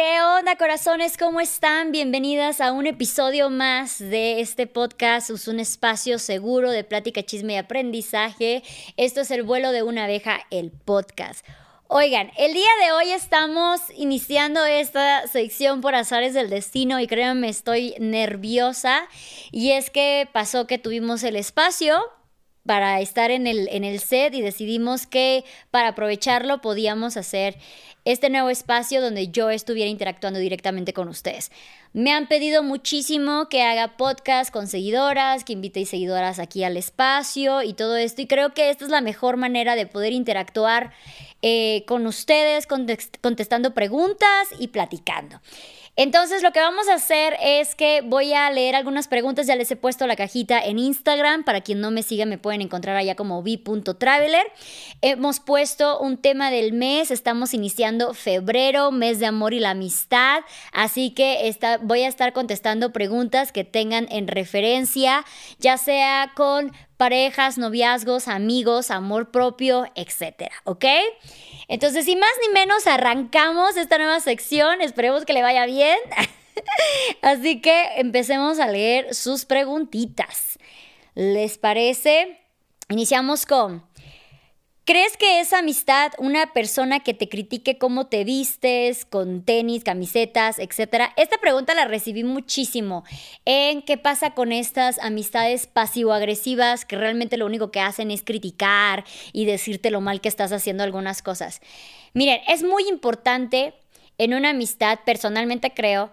¿Qué onda, corazones? ¿Cómo están? Bienvenidas a un episodio más de este podcast. Es un espacio seguro de plática, chisme y aprendizaje. Esto es el vuelo de una abeja, el podcast. Oigan, el día de hoy estamos iniciando esta sección por azares del destino y créanme, estoy nerviosa. Y es que pasó que tuvimos el espacio para estar en el, en el set y decidimos que para aprovecharlo podíamos hacer este nuevo espacio donde yo estuviera interactuando directamente con ustedes. Me han pedido muchísimo que haga podcast con seguidoras, que invite seguidoras aquí al espacio y todo esto. Y creo que esta es la mejor manera de poder interactuar eh, con ustedes, contestando preguntas y platicando. Entonces lo que vamos a hacer es que voy a leer algunas preguntas, ya les he puesto la cajita en Instagram, para quien no me siga me pueden encontrar allá como vi.traveler. Hemos puesto un tema del mes, estamos iniciando febrero, mes de amor y la amistad, así que voy a estar contestando preguntas que tengan en referencia, ya sea con parejas, noviazgos, amigos, amor propio, etcétera, ¿ok? Entonces, sin más ni menos, arrancamos esta nueva sección. Esperemos que le vaya bien. Así que empecemos a leer sus preguntitas. ¿Les parece? Iniciamos con, ¿Crees que es amistad una persona que te critique cómo te vistes, con tenis, camisetas, etcétera? Esta pregunta la recibí muchísimo en qué pasa con estas amistades pasivo-agresivas que realmente lo único que hacen es criticar y decirte lo mal que estás haciendo algunas cosas. Miren, es muy importante en una amistad, personalmente creo,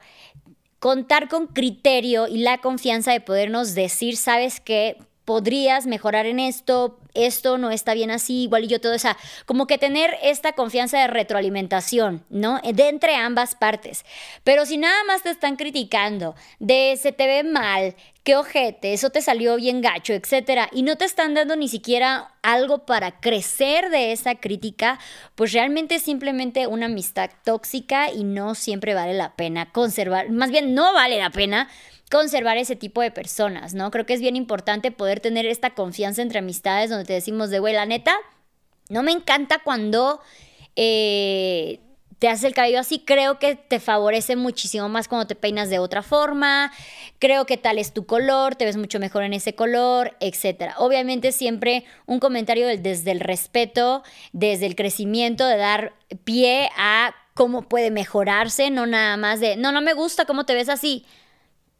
contar con criterio y la confianza de podernos decir, sabes qué, podrías mejorar en esto, esto no está bien así, igual y yo todo, o sea, como que tener esta confianza de retroalimentación, ¿no? De entre ambas partes. Pero si nada más te están criticando, de se te ve mal, qué ojete, eso te salió bien gacho, etcétera, y no te están dando ni siquiera algo para crecer de esa crítica, pues realmente es simplemente una amistad tóxica y no siempre vale la pena conservar, más bien no vale la pena conservar ese tipo de personas, ¿no? Creo que es bien importante poder tener esta confianza entre amistades donde te decimos de, güey, la neta, no me encanta cuando eh, te haces el cabello así, creo que te favorece muchísimo más cuando te peinas de otra forma, creo que tal es tu color, te ves mucho mejor en ese color, etc. Obviamente siempre un comentario desde el respeto, desde el crecimiento, de dar pie a cómo puede mejorarse, no nada más de, no, no me gusta cómo te ves así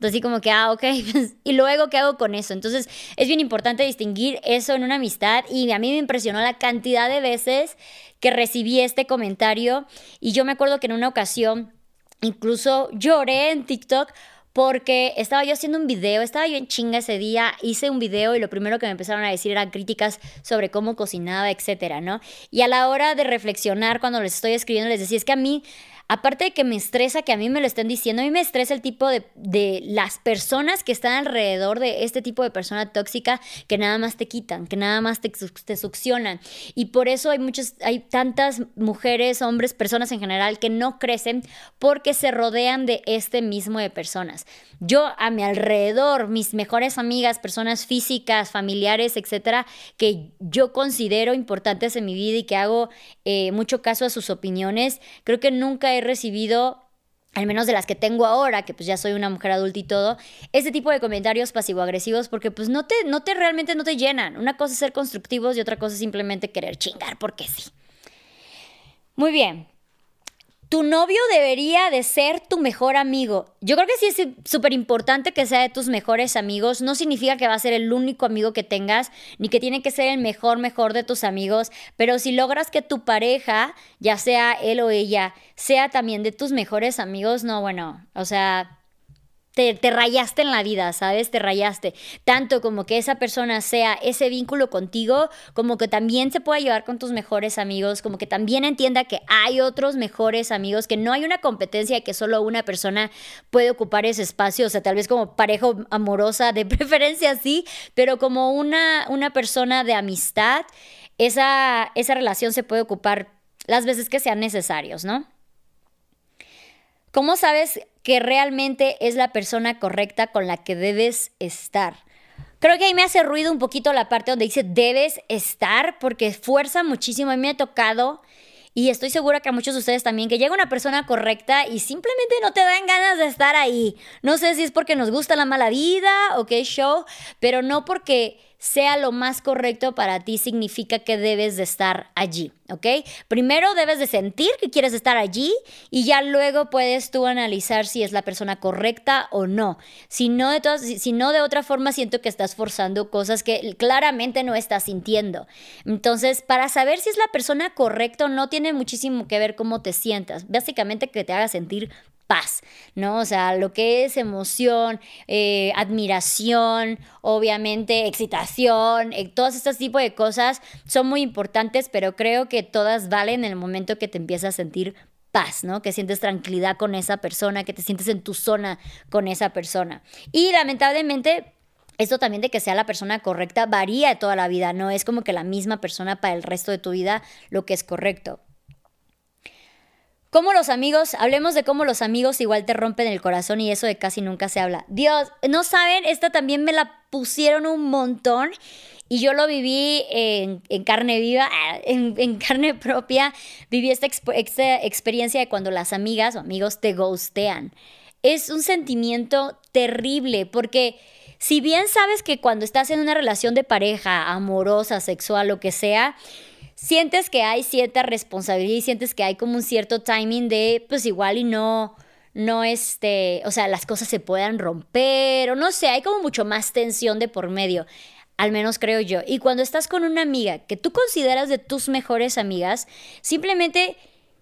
así como que, ah, ok, pues, y luego, ¿qué hago con eso? Entonces, es bien importante distinguir eso en una amistad y a mí me impresionó la cantidad de veces que recibí este comentario y yo me acuerdo que en una ocasión incluso lloré en TikTok porque estaba yo haciendo un video, estaba yo en chinga ese día, hice un video y lo primero que me empezaron a decir eran críticas sobre cómo cocinaba, etcétera, ¿no? Y a la hora de reflexionar, cuando les estoy escribiendo, les decía, es que a mí Aparte de que me estresa que a mí me lo estén diciendo, a mí me estresa el tipo de, de, las personas que están alrededor de este tipo de persona tóxica que nada más te quitan, que nada más te, te succionan. Y por eso hay muchas, hay tantas mujeres, hombres, personas en general que no crecen porque se rodean de este mismo de personas. Yo a mi alrededor, mis mejores amigas, personas físicas, familiares, etcétera, que yo considero importantes en mi vida y que hago eh, mucho caso a sus opiniones, creo que nunca he recibido al menos de las que tengo ahora, que pues ya soy una mujer adulta y todo, ese tipo de comentarios pasivo-agresivos porque pues no te, no te realmente no te llenan. Una cosa es ser constructivos y otra cosa es simplemente querer chingar porque sí. Muy bien, tu novio debería de ser tu mejor amigo. Yo creo que sí es súper importante que sea de tus mejores amigos. No significa que va a ser el único amigo que tengas, ni que tiene que ser el mejor, mejor de tus amigos. Pero si logras que tu pareja, ya sea él o ella, sea también de tus mejores amigos, no, bueno, o sea, te, rayaste en la vida, ¿sabes? Te rayaste. Tanto como que esa persona sea ese vínculo contigo, como que también se pueda llevar con tus mejores amigos, como que también entienda que hay otros mejores amigos, que no hay una competencia que solo una persona puede ocupar ese espacio, o sea, tal vez como pareja amorosa, de preferencia sí, pero como una, una persona de amistad, esa, esa relación se puede ocupar las veces que sean necesarios, ¿no? ¿Cómo sabes que realmente es la persona correcta con la que debes estar? Creo que ahí me hace ruido un poquito la parte donde dice debes estar porque fuerza muchísimo. A mí me ha tocado y estoy segura que a muchos de ustedes también, que llega una persona correcta y simplemente no te dan ganas de estar ahí. No sé si es porque nos gusta la mala vida o qué show, pero no porque sea lo más correcto para ti significa que debes de estar allí, ¿ok? Primero debes de sentir que quieres estar allí y ya luego puedes tú analizar si es la persona correcta o no. Si no de, si no de otra forma siento que estás forzando cosas que claramente no estás sintiendo. Entonces, para saber si es la persona correcta o no tiene muchísimo que ver cómo te sientas. Básicamente que te haga sentir paz, ¿no? O sea, lo que es emoción, eh, admiración, obviamente excitación, eh, todos estos tipos de cosas son muy importantes, pero creo que todas valen en el momento que te empiezas a sentir paz, ¿no? Que sientes tranquilidad con esa persona, que te sientes en tu zona con esa persona. Y lamentablemente... Esto también de que sea la persona correcta varía toda la vida, no es como que la misma persona para el resto de tu vida lo que es correcto. Cómo los amigos, hablemos de cómo los amigos igual te rompen el corazón y eso de casi nunca se habla. Dios, no saben, esta también me la pusieron un montón y yo lo viví en, carne viva, en, carne propia, viví esta, esta experiencia de cuando las amigas o amigos te ghostean. Es un sentimiento terrible porque si bien sabes que cuando estás en una relación de pareja, amorosa, sexual, lo que sea, sientes que hay cierta responsabilidad y sientes que hay como un cierto timing de, pues igual y no, no este, o sea, las cosas se puedan romper o no sé, hay como mucho más tensión de por medio. Al menos creo yo. Y cuando estás con una amiga que tú consideras de tus mejores amigas, simplemente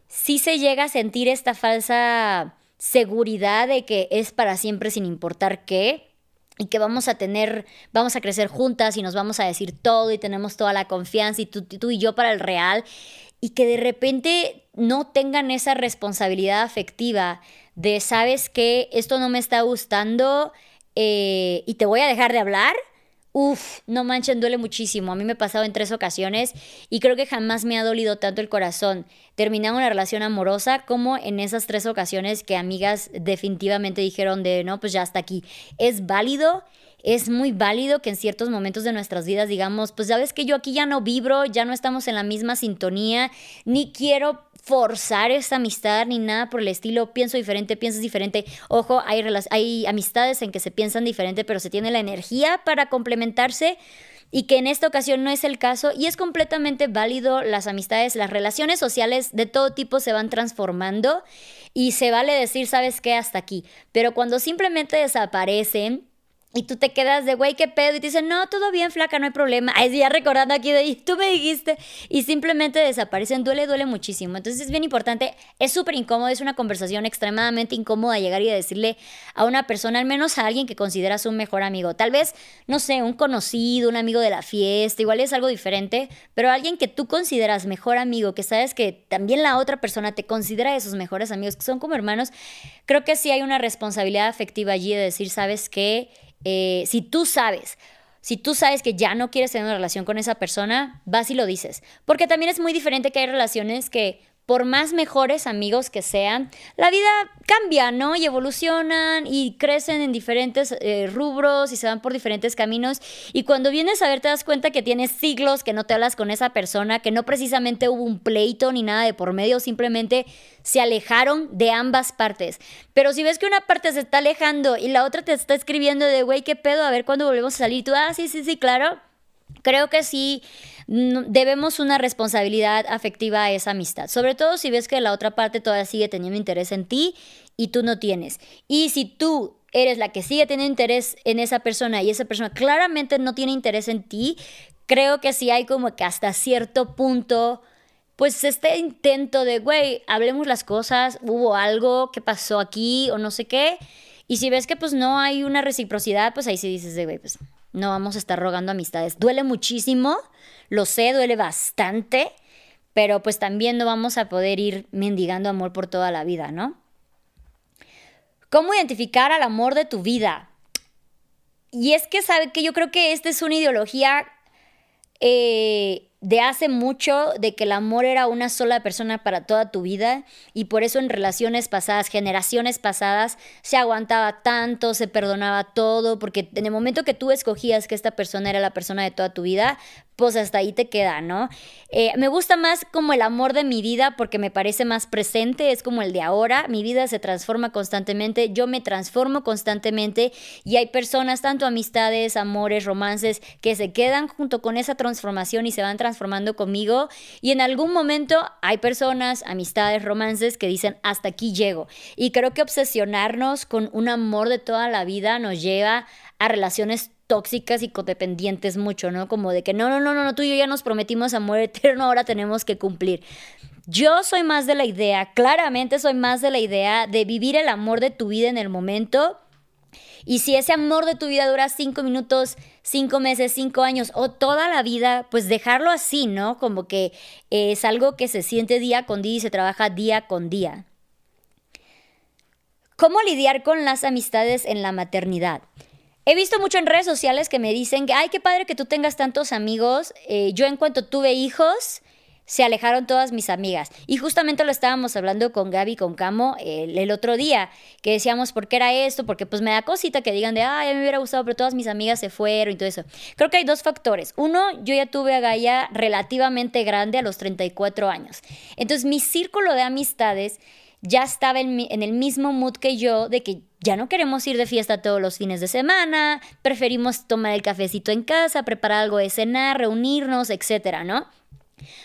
sí se llega a sentir esta falsa seguridad de que es para siempre sin importar qué y que vamos a tener, vamos a crecer juntas y nos vamos a decir todo y tenemos toda la confianza y tú, tú y yo para el real y que de repente no tengan esa responsabilidad afectiva de, sabes que esto no me está gustando eh, y te voy a dejar de hablar Uf, no manchen, duele muchísimo. A mí me ha pasado en tres ocasiones y creo que jamás me ha dolido tanto el corazón terminar una relación amorosa como en esas tres ocasiones que amigas definitivamente dijeron de no, pues ya hasta aquí. Es válido, es muy válido que en ciertos momentos de nuestras vidas digamos, pues ya ves que yo aquí ya no vibro, ya no estamos en la misma sintonía, ni quiero forzar esa amistad ni nada por el estilo. Pienso diferente, piensas diferente. Ojo, hay, hay amistades en que se piensan diferente, pero se tiene la energía para complementarse y que en esta ocasión no es el caso y es completamente válido las amistades, las relaciones sociales de todo tipo se van transformando y se vale decir, sabes qué, hasta aquí, pero cuando simplemente desaparecen, y tú te quedas de, güey, qué pedo. Y te dicen, no, todo bien, flaca, no hay problema. Ay, ya recordando aquí de, tú me dijiste. Y simplemente desaparecen. Duele, duele muchísimo. Entonces es bien importante. Es súper incómodo. Es una conversación extremadamente incómoda llegar y decirle a una persona, al menos a alguien que consideras un mejor amigo. Tal vez, no sé, un conocido, un amigo de la fiesta. Igual es algo diferente. Pero alguien que tú consideras mejor amigo, que sabes que también la otra persona te considera de sus mejores amigos, que son como hermanos. Creo que sí hay una responsabilidad afectiva allí de decir, sabes que eh, si tú sabes, si tú sabes que ya no quieres tener una relación con esa persona, vas y lo dices. Porque también es muy diferente que hay relaciones que por más mejores amigos que sean, la vida cambia, ¿no? Y evolucionan y crecen en diferentes eh, rubros y se van por diferentes caminos. Y cuando vienes a ver, te das cuenta que tienes siglos que no te hablas con esa persona, que no precisamente hubo un pleito ni nada de por medio, simplemente se alejaron de ambas partes. Pero si ves que una parte se está alejando y la otra te está escribiendo de, güey, ¿qué pedo? A ver cuándo volvemos a salir. Tú, ah, sí, sí, sí, claro. Creo que sí debemos una responsabilidad afectiva a esa amistad, sobre todo si ves que la otra parte todavía sigue teniendo interés en ti y tú no tienes. Y si tú eres la que sigue teniendo interés en esa persona y esa persona claramente no tiene interés en ti, creo que sí hay como que hasta cierto punto pues este intento de, güey, hablemos las cosas, hubo algo que pasó aquí o no sé qué. Y si ves que pues no hay una reciprocidad, pues ahí sí dices güey, pues no vamos a estar rogando amistades. Duele muchísimo, lo sé, duele bastante, pero pues también no vamos a poder ir mendigando amor por toda la vida, ¿no? ¿Cómo identificar al amor de tu vida? Y es que sabe que yo creo que esta es una ideología eh, de hace mucho de que el amor era una sola persona para toda tu vida y por eso en relaciones pasadas, generaciones pasadas, se aguantaba tanto, se perdonaba todo, porque en el momento que tú escogías que esta persona era la persona de toda tu vida, pues hasta ahí te queda, ¿no? Eh, me gusta más como el amor de mi vida porque me parece más presente, es como el de ahora, mi vida se transforma constantemente, yo me transformo constantemente y hay personas, tanto amistades, amores, romances, que se quedan junto con esa transformación y se van transformando conmigo. Y en algún momento hay personas, amistades, romances que dicen hasta aquí llego y creo que obsesionarnos con un amor de toda la vida nos lleva a relaciones tóxicas y codependientes mucho, ¿no? Como de que no, no, no, no, tú y yo ya nos prometimos amor eterno, ahora tenemos que cumplir. Yo soy más de la idea, claramente soy más de la idea de vivir el amor de tu vida en el momento. Y si ese amor de tu vida dura cinco minutos, cinco meses, cinco años o toda la vida, pues dejarlo así, ¿no? Como que es algo que se siente día con día y se trabaja día con día. ¿Cómo lidiar con las amistades en la maternidad? He visto mucho en redes sociales que me dicen que, ay, qué padre que tú tengas tantos amigos. Eh, yo en cuanto tuve hijos, se alejaron todas mis amigas. Y justamente lo estábamos hablando con Gaby, con Camo, el, otro día, que decíamos por qué era esto, porque pues me da cosita que digan de, ay, a mí me hubiera gustado, pero todas mis amigas se fueron y todo eso. Creo que hay dos factores. Uno, yo ya tuve a Gaia relativamente grande a los 34 años. Entonces mi círculo de amistades ya estaba en, en el mismo mood que yo de que ya no queremos ir de fiesta todos los fines de semana, preferimos tomar el cafecito en casa, preparar algo de cenar, reunirnos, etcétera, ¿no?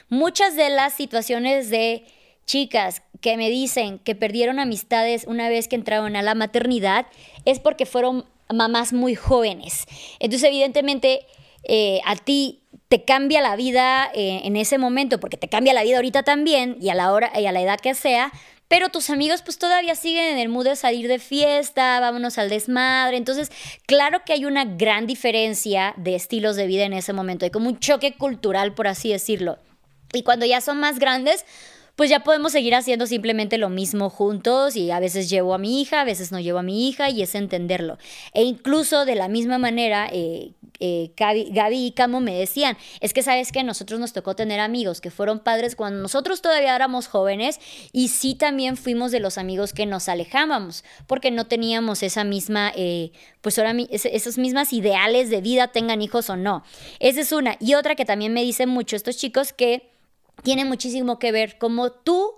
Muchas de las situaciones de chicas que me dicen que perdieron amistades una vez que entraron a la maternidad es porque fueron mamás muy jóvenes. Entonces, evidentemente, eh, a ti te cambia la vida eh, en ese momento, porque te cambia la vida ahorita también y a la hora y a la edad que sea, pero tus amigos pues todavía siguen en el mood de salir de fiesta, vámonos al desmadre. Entonces, claro que hay una gran diferencia de estilos de vida en ese momento. Hay como un choque cultural, por así decirlo. Y cuando ya son más grandes, pues ya podemos seguir haciendo simplemente lo mismo juntos y a veces llevo a mi hija, a veces no llevo a mi hija y es entenderlo. E incluso de la misma manera, eh, eh, Gaby, y Camo me decían, es que sabes que nosotros nos tocó tener amigos que fueron padres cuando nosotros todavía éramos jóvenes y sí también fuimos de los amigos que nos alejábamos porque no teníamos esa misma, eh, pues ahora esas mismas ideales de vida, tengan hijos o no. Esa es una. Y otra que también me dicen mucho estos chicos que tiene muchísimo que ver cómo tú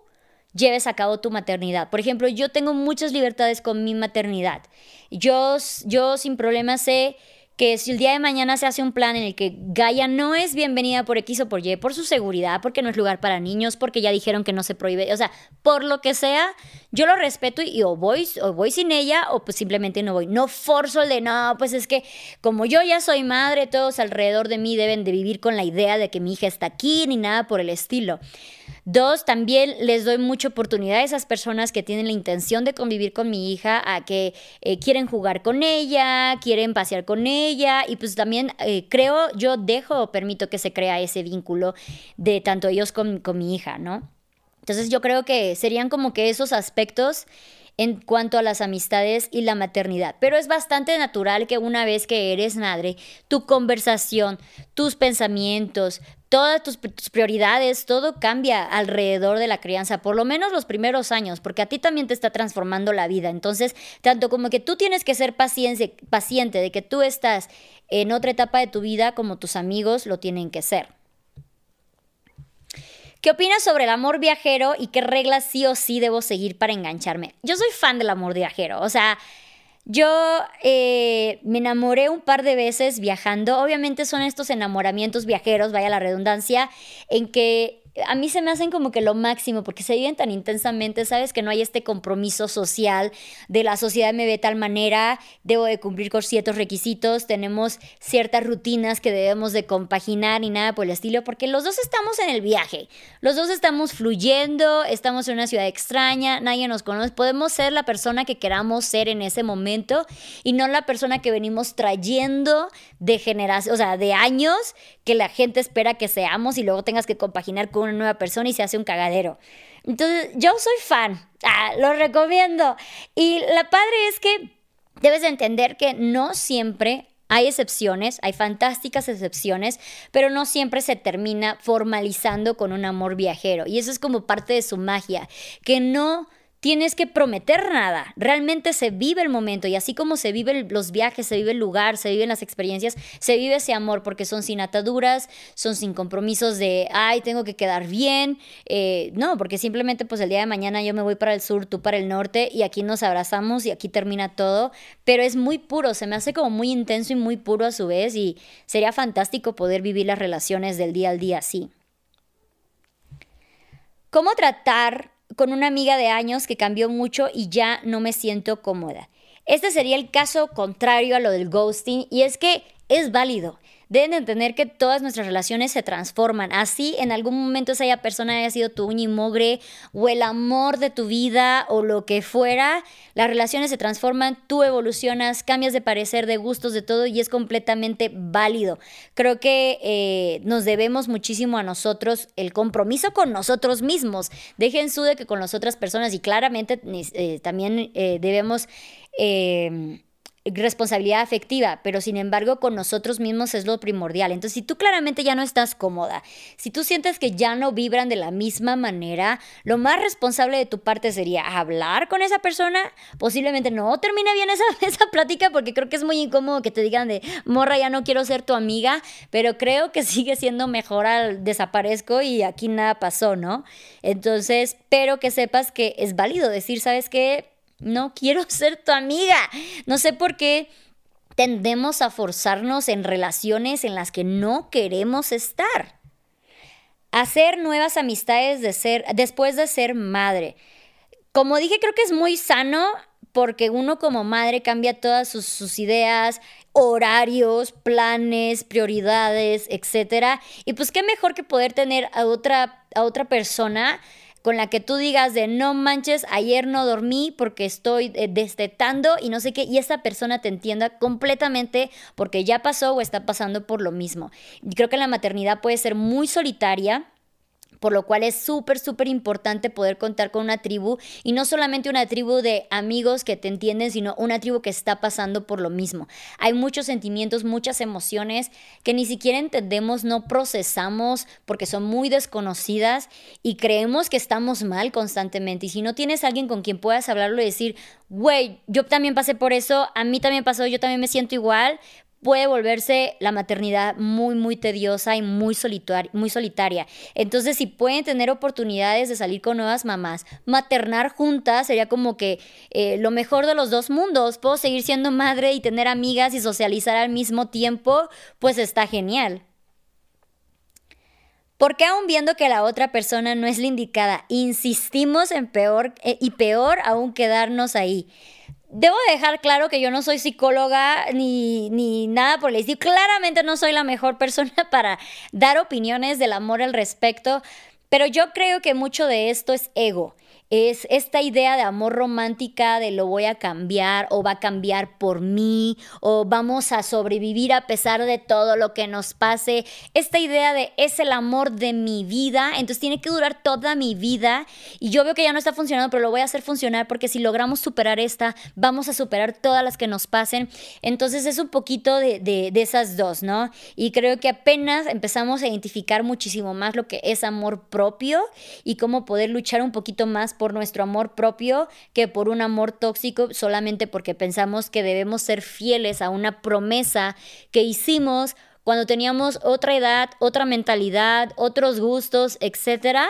lleves a cabo tu maternidad. Por ejemplo, yo tengo muchas libertades con mi maternidad. Yo, yo sin problemas sé que si el día de mañana se hace un plan en el que Gaia no es bienvenida por X o por Y, por su seguridad, porque no es lugar para niños, porque ya dijeron que no se prohíbe, o sea, por lo que sea, yo lo respeto y, o, voy, o voy sin ella o pues simplemente no voy. No forzo el de, no, pues es que como yo ya soy madre, todos alrededor de mí deben de vivir con la idea de que mi hija está aquí, ni nada por el estilo. Dos, también les doy mucha oportunidad a esas personas que tienen la intención de convivir con mi hija, a que eh, quieren jugar con ella, quieren pasear con ella y pues también eh, creo, yo dejo o permito que se crea ese vínculo de tanto ellos con, con mi hija, ¿no? Entonces yo creo que serían como que esos aspectos en cuanto a las amistades y la maternidad. Pero es bastante natural que una vez que eres madre, tu conversación, tus pensamientos, todas tus, prioridades, todo cambia alrededor de la crianza, por lo menos los primeros años, porque a ti también te está transformando la vida. Entonces, tanto como que tú tienes que ser paciente, paciente de que tú estás en otra etapa de tu vida, como tus amigos lo tienen que ser. ¿Qué opinas sobre el amor viajero y qué reglas sí o sí debo seguir para engancharme? Yo soy fan del amor viajero, o sea, yo eh, me enamoré un par de veces viajando. Obviamente son estos enamoramientos viajeros, vaya la redundancia, en que a mí se me hacen como que lo máximo porque se viven tan intensamente, sabes que no hay este compromiso social de la sociedad me ve de tal manera, debo de cumplir con ciertos requisitos, tenemos ciertas rutinas que debemos de compaginar y nada por el estilo, porque los dos estamos en el viaje, los dos estamos fluyendo, estamos en una ciudad extraña, nadie nos conoce, podemos ser la persona que queramos ser en ese momento y no la persona que venimos trayendo de generación, o sea, de años que la gente espera que seamos y luego tengas que compaginar con una nueva persona y se hace un cagadero. Entonces, yo soy fan, ah, lo recomiendo. Y la padre es que debes entender que no siempre hay excepciones, hay fantásticas excepciones, pero no siempre se termina formalizando con un amor viajero. Y eso es como parte de su magia, que no tienes que prometer nada. Realmente se vive el momento y así como se viven los viajes, se vive el lugar, se viven las experiencias, se vive ese amor porque son sin ataduras, son sin compromisos de, ay, tengo que quedar bien. Eh, no, porque simplemente pues el día de mañana yo me voy para el sur, tú para el norte y aquí nos abrazamos y aquí termina todo. Pero es muy puro, se me hace como muy intenso y muy puro a su vez y sería fantástico poder vivir las relaciones del día al día así. ¿Cómo tratar con una amiga de años que cambió mucho y ya no me siento cómoda? Este sería el caso contrario a lo del ghosting y es que es válido deben entender que todas nuestras relaciones se transforman. Así en algún momento esa persona haya sido tu uña y mogre o el amor de tu vida o lo que fuera, las relaciones se transforman, tú evolucionas, cambias de parecer, de gustos, de todo y es completamente válido. Creo que eh, nos debemos muchísimo a nosotros el compromiso con nosotros mismos. Dejen su de que con las otras personas y claramente eh, también eh, debemos responsabilidad afectiva, pero sin embargo con nosotros mismos es lo primordial. Entonces, si tú claramente ya no estás cómoda, si tú sientes que ya no vibran de la misma manera, lo más responsable de tu parte sería hablar con esa persona. Posiblemente no termine bien esa, esa plática porque creo que es muy incómodo que te digan de, morra, ya no quiero ser tu amiga, pero creo que sigue siendo mejor al desaparezco y aquí nada pasó, ¿no? Entonces, pero que sepas que es válido decir, ¿sabes qué? No quiero ser tu amiga. No sé por qué tendemos a forzarnos en relaciones en las que no queremos estar. Hacer nuevas amistades de ser, después de ser madre. Como dije, creo que es muy sano porque uno como madre cambia todas sus, ideas, horarios, planes, prioridades, etc. Y pues qué mejor que poder tener a otra, a otra persona con la que tú digas de no manches, ayer no dormí porque estoy eh, destetando y no sé qué, y esa persona te entienda completamente porque ya pasó o está pasando por lo mismo. Creo que la maternidad puede ser muy solitaria por lo cual es súper, súper importante poder contar con una tribu y no solamente una tribu de amigos que te entienden, sino una tribu que está pasando por lo mismo. Hay muchos sentimientos, muchas emociones que ni siquiera entendemos, no procesamos porque son muy desconocidas y creemos que estamos mal constantemente. Y si no tienes alguien con quien puedas hablarlo y decir, güey, yo también pasé por eso, a mí también pasó, yo también me siento igual, puede volverse la maternidad muy, muy tediosa y muy, muy solitaria. Entonces, si pueden tener oportunidades de salir con nuevas mamás, maternar juntas sería como que eh, lo mejor de los dos mundos. Puedo seguir siendo madre y tener amigas y socializar al mismo tiempo, pues está genial. Porque aún viendo que la otra persona no es la indicada, insistimos en peor eh, y peor aún quedarnos ahí? Debo dejar claro que yo no soy psicóloga ni, ni nada por el estilo. Claramente no soy la mejor persona para dar opiniones del amor al respecto, pero yo creo que mucho de esto es ego es esta idea de amor romántica de lo voy a cambiar o va a cambiar por mí o vamos a sobrevivir a pesar de todo lo que nos pase. Esta idea de es el amor de mi vida, entonces tiene que durar toda mi vida y yo veo que ya no está funcionando, pero lo voy a hacer funcionar porque si logramos superar esta, vamos a superar todas las que nos pasen. Entonces es un poquito de, de, de esas dos, ¿no? Y creo que apenas empezamos a identificar muchísimo más lo que es amor propio y cómo poder luchar un poquito más por nuestro amor propio que por un amor tóxico solamente porque pensamos que debemos ser fieles a una promesa que hicimos cuando teníamos otra edad, otra mentalidad, otros gustos, etcétera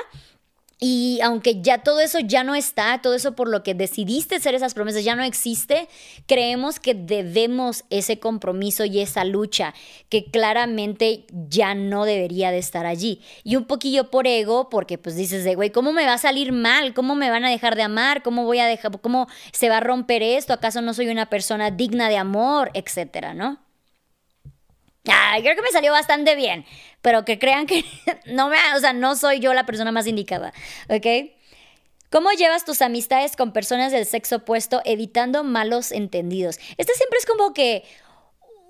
y aunque ya todo eso ya no está, todo eso por lo que decidiste hacer esas promesas ya no existe, creemos que debemos ese compromiso y esa lucha que claramente ya no debería de estar allí. Y un poquillo por ego, porque pues dices de, güey, ¿cómo me va a salir mal? ¿Cómo me van a dejar de amar? ¿Cómo voy a dejar, cómo se va a romper esto? ¿Acaso no soy una persona digna de amor? Etcétera, ¿no? Ay, creo que me salió bastante bien, pero que crean que no me, o sea, no soy yo la persona más indicada, ¿ok? ¿Cómo llevas tus amistades con personas del sexo opuesto evitando malos entendidos? Este siempre es como que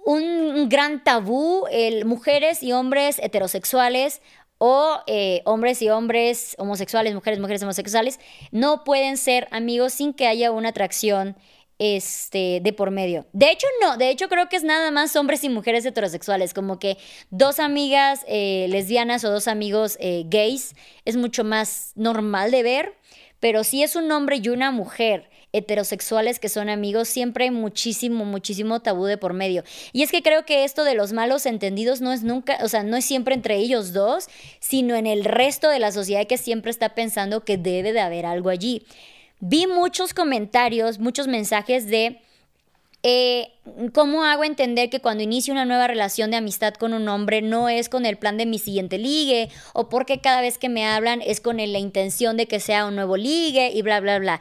un gran tabú, el mujeres y hombres heterosexuales o eh, hombres y hombres homosexuales, mujeres, mujeres homosexuales, no pueden ser amigos sin que haya una atracción este, de por medio. De hecho, no, de hecho creo que es nada más hombres y mujeres heterosexuales, como que dos amigas eh, lesbianas o dos amigos eh, gays es mucho más normal de ver, pero si es un hombre y una mujer heterosexuales que son amigos, siempre hay muchísimo, muchísimo tabú de por medio. Y es que creo que esto de los malos entendidos no es nunca, o sea, no es siempre entre ellos dos, sino en el resto de la sociedad que siempre está pensando que debe de haber algo allí. Vi muchos comentarios, muchos mensajes de eh, ¿Cómo hago entender que cuando inicio una nueva relación de amistad con un hombre no es con el plan de mi siguiente ligue? ¿O porque cada vez que me hablan es con la intención de que sea un nuevo ligue y bla, bla, bla?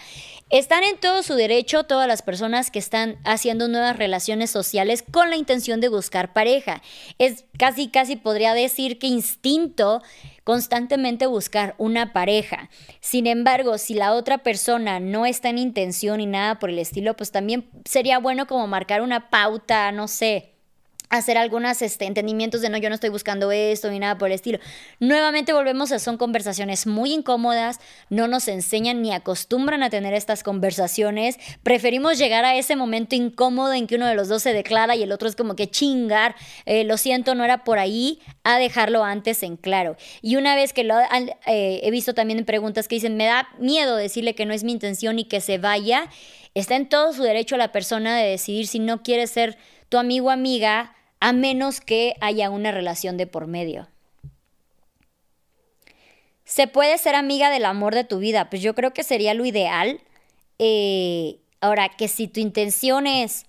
Están en todo su derecho todas las personas que están haciendo nuevas relaciones sociales con la intención de buscar pareja. Es casi, casi podría decir que instinto constantemente buscar una pareja. Sin embargo, si la otra persona no está en intención ni nada por el estilo, pues también sería bueno como marcar una pauta, no sé, hacer algunos este, entendimientos de no, yo no estoy buscando esto ni nada por el estilo. Nuevamente volvemos a, son conversaciones muy incómodas, no nos enseñan ni acostumbran a tener estas conversaciones. Preferimos llegar a ese momento incómodo en que uno de los dos se declara y el otro es como que chingar, eh, lo siento, no era por ahí, a dejarlo antes en claro. Y una vez que lo eh, he visto también en preguntas que dicen, me da miedo decirle que no es mi intención y que se vaya, está en todo su derecho la persona de decidir si no quiere ser tu amigo o amiga a menos que haya una relación de por medio. ¿Se puede ser amiga del amor de tu vida? Pues yo creo que sería lo ideal. Eh, ahora, que si tu intención es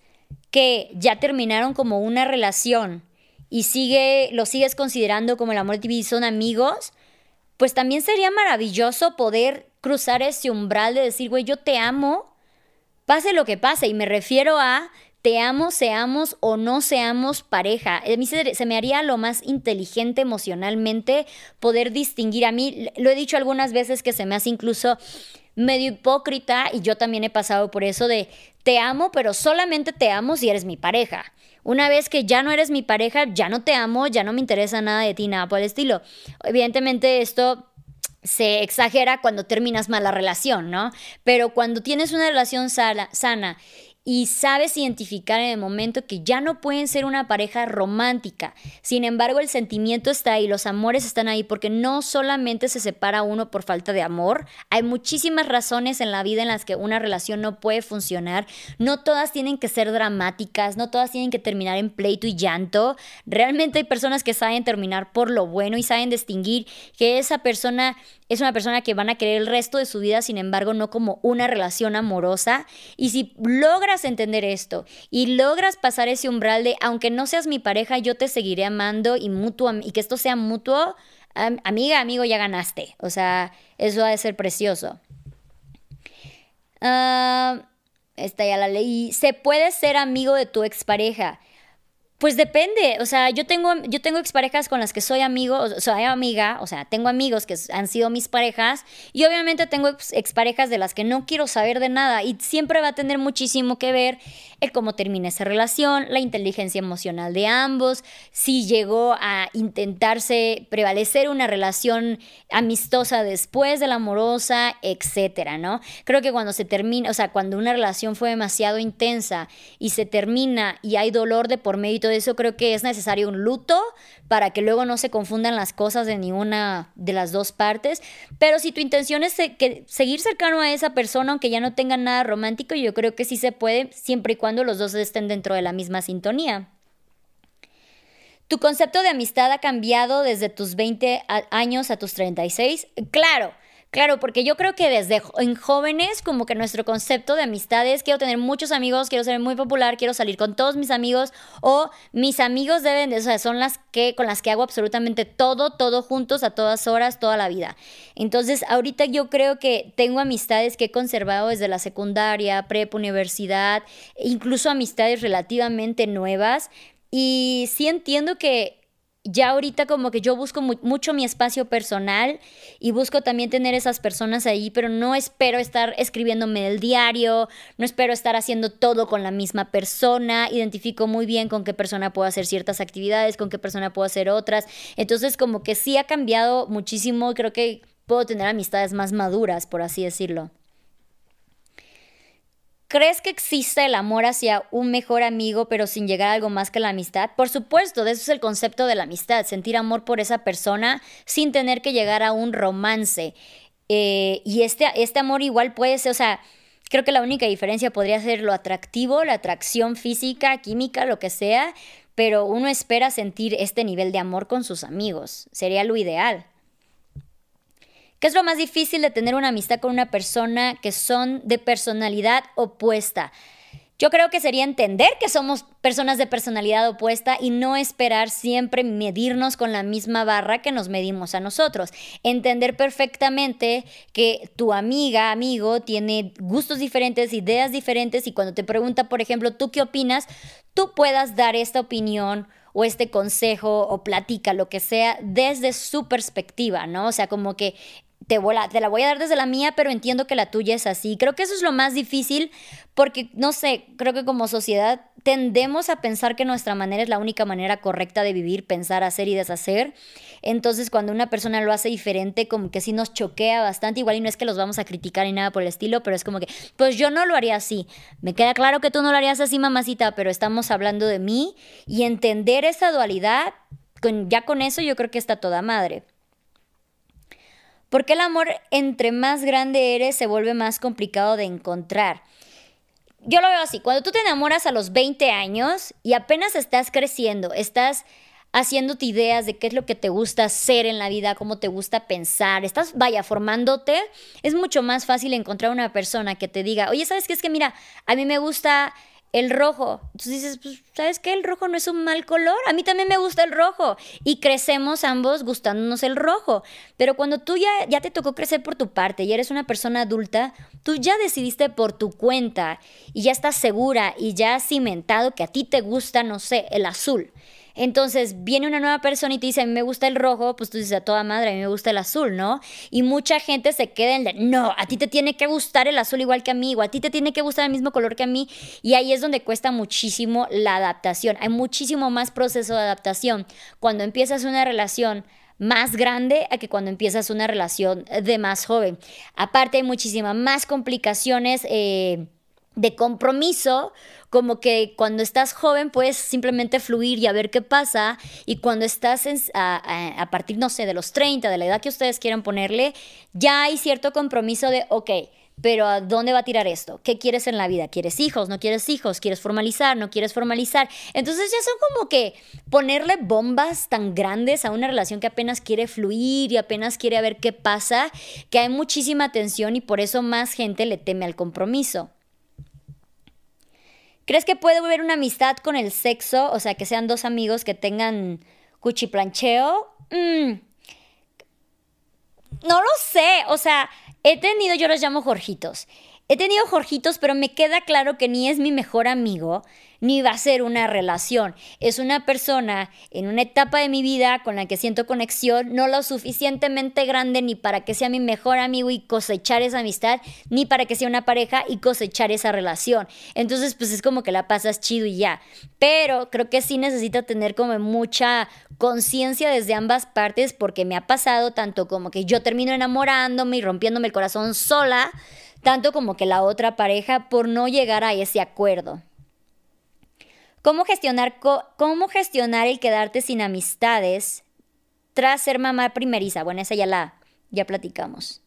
que ya terminaron como una relación y sigue, lo sigues considerando como el amor de tu vida y son amigos, pues también sería maravilloso poder cruzar ese umbral de decir, güey, yo te amo, pase lo que pase. Y me refiero a te amo, seamos o no seamos pareja. A mí se, me haría lo más inteligente emocionalmente poder distinguir. A mí, lo he dicho algunas veces que se me hace incluso medio hipócrita y yo también he pasado por eso de te amo, pero solamente te amo si eres mi pareja. Una vez que ya no eres mi pareja, ya no te amo, ya no me interesa nada de ti, nada por el estilo. Evidentemente esto se exagera cuando terminas mal la relación, ¿no? Pero cuando tienes una relación sana y sabes identificar en el momento que ya no pueden ser una pareja romántica. Sin embargo, el sentimiento está ahí, los amores están ahí, porque no solamente se separa uno por falta de amor, hay muchísimas razones en la vida en las que una relación no puede funcionar. No todas tienen que ser dramáticas, no todas tienen que terminar en pleito y llanto. Realmente hay personas que saben terminar por lo bueno y saben distinguir que esa persona es una persona que van a querer el resto de su vida, sin embargo, no como una relación amorosa. Y si logras entender esto y logras pasar ese umbral de, aunque no seas mi pareja, yo te seguiré amando y, mutuo, y que esto sea mutuo, amiga, amigo, ya ganaste. O sea, eso ha de ser precioso. Uh, esta ya la leí. Se puede ser amigo de tu expareja. Pues depende, o sea, yo tengo, yo tengo exparejas con las que soy amigo, o soy amiga, o sea, tengo amigos que han sido mis parejas y obviamente tengo exparejas de las que no quiero saber de nada y siempre va a tener muchísimo que ver el cómo termina esa relación, la inteligencia emocional de ambos, si llegó a intentarse prevalecer una relación amistosa después de la amorosa, etcétera, ¿no? Creo que cuando se termina, o sea, cuando una relación fue demasiado intensa y se termina y hay dolor de por medio eso, creo que es necesario un luto para que luego no se confundan las cosas de ninguna de las dos partes. Pero si tu intención es seguir cercano a esa persona, aunque ya no tengan nada romántico, yo creo que sí se puede, siempre y cuando los dos estén dentro de la misma sintonía. ¿Tu concepto de amistad ha cambiado desde tus 20 años a tus 36? Claro, Claro, porque yo creo que desde en jóvenes como que nuestro concepto de amistad es quiero tener muchos amigos, quiero ser muy popular, quiero salir con todos mis amigos o mis amigos deben de, o sea, son las que con las que hago absolutamente todo, todo juntos a todas horas, toda la vida. Entonces, ahorita yo creo que tengo amistades que he conservado desde la secundaria, prep, universidad, incluso amistades relativamente nuevas y sí entiendo que ya ahorita como que yo busco mucho mi espacio personal y busco también tener esas personas ahí, pero no espero estar escribiéndome el diario, no espero estar haciendo todo con la misma persona, identifico muy bien con qué persona puedo hacer ciertas actividades, con qué persona puedo hacer otras, entonces como que sí ha cambiado muchísimo, creo que puedo tener amistades más maduras, por así decirlo. ¿Crees que existe el amor hacia un mejor amigo pero sin llegar a algo más que la amistad? Por supuesto, de eso es el concepto de la amistad, sentir amor por esa persona sin tener que llegar a un romance. Eh, y este, este amor igual puede ser, o sea, creo que la única diferencia podría ser lo atractivo, la atracción física, química, lo que sea, pero uno espera sentir este nivel de amor con sus amigos. Sería lo ideal. ¿Qué es lo más difícil de tener una amistad con una persona que son de personalidad opuesta? Yo creo que sería entender que somos personas de personalidad opuesta y no esperar siempre medirnos con la misma barra que nos medimos a nosotros. Entender perfectamente que tu amiga, amigo, tiene gustos diferentes, ideas diferentes y cuando te pregunta, por ejemplo, ¿tú qué opinas? Tú puedas dar esta opinión o este consejo o platica, lo que sea, desde su perspectiva, ¿no? O sea, como que te, te la voy a dar desde la mía, pero entiendo que la tuya es así. Creo que eso es lo más difícil porque, no sé, creo que como sociedad tendemos a pensar que nuestra manera es la única manera correcta de vivir, pensar, hacer y deshacer. Entonces, cuando una persona lo hace diferente, como que sí nos choquea bastante. Igual y no es que los vamos a criticar ni nada por el estilo, pero es como que, pues yo no lo haría así. Me queda claro que tú no lo harías así, mamacita, pero estamos hablando de mí y entender esa dualidad, ya con eso yo creo que está toda madre. Porque el amor, entre más grande eres, se vuelve más complicado de encontrar. Yo lo veo así, cuando tú te enamoras a los 20 años y apenas estás creciendo, estás haciéndote ideas de qué es lo que te gusta hacer en la vida, cómo te gusta pensar, estás, vaya, formándote, es mucho más fácil encontrar una persona que te diga, oye, ¿sabes qué? Es que mira, a mí me gusta el rojo. Entonces dices, pues, ¿sabes qué? El rojo no es un mal color. A mí también me gusta el rojo. Y crecemos ambos gustándonos el rojo. Pero cuando tú ya, ya te tocó crecer por tu parte y eres una persona adulta, tú ya decidiste por tu cuenta y ya estás segura y ya has cimentado que a ti te gusta, no sé, el azul. Entonces viene una nueva persona y te dice, a mí me gusta el rojo, pues tú dices, a toda madre, a mí me gusta el azul, ¿no? Y mucha gente se queda en, no, a ti te tiene que gustar el azul igual que a mí, o a ti te tiene que gustar el mismo color que a mí. Y ahí es donde cuesta muchísimo la adaptación. Hay muchísimo más proceso de adaptación. Cuando empiezas una relación más grande a que cuando empiezas una relación de más joven. Aparte hay muchísimas más complicaciones. Eh, de compromiso, como que cuando estás joven puedes simplemente fluir y a ver qué pasa, y cuando estás a, partir, no sé, de los 30, de la edad que ustedes quieran ponerle, ya hay cierto compromiso de, ok, pero ¿a dónde va a tirar esto? ¿Qué quieres en la vida? ¿Quieres hijos? ¿No quieres hijos? ¿Quieres formalizar? ¿No quieres formalizar? Entonces ya son como que ponerle bombas tan grandes a una relación que apenas quiere fluir y apenas quiere ver qué pasa, que hay muchísima tensión y por eso más gente le teme al compromiso. ¿Crees que puede haber una amistad con el sexo? O sea, que sean dos amigos que tengan cuchiplancheo. Mm. No lo sé. O sea, he tenido, yo los llamo Jorgitos. He tenido Jorgitos, pero me queda claro que ni es mi mejor amigo, ni va a ser una relación. Es una persona en una etapa de mi vida con la que siento conexión, no lo suficientemente grande ni para que sea mi mejor amigo y cosechar esa amistad, ni para que sea una pareja y cosechar esa relación. Entonces, pues es como que la pasas chido y ya. Pero creo que sí necesito tener como mucha conciencia desde ambas partes porque me ha pasado tanto como que yo termino enamorándome y rompiéndome el corazón sola, tanto como que la otra pareja por no llegar a ese acuerdo. ¿Cómo gestionar, ¿Cómo gestionar el quedarte sin amistades tras ser mamá primeriza? Bueno, esa ya la ya platicamos.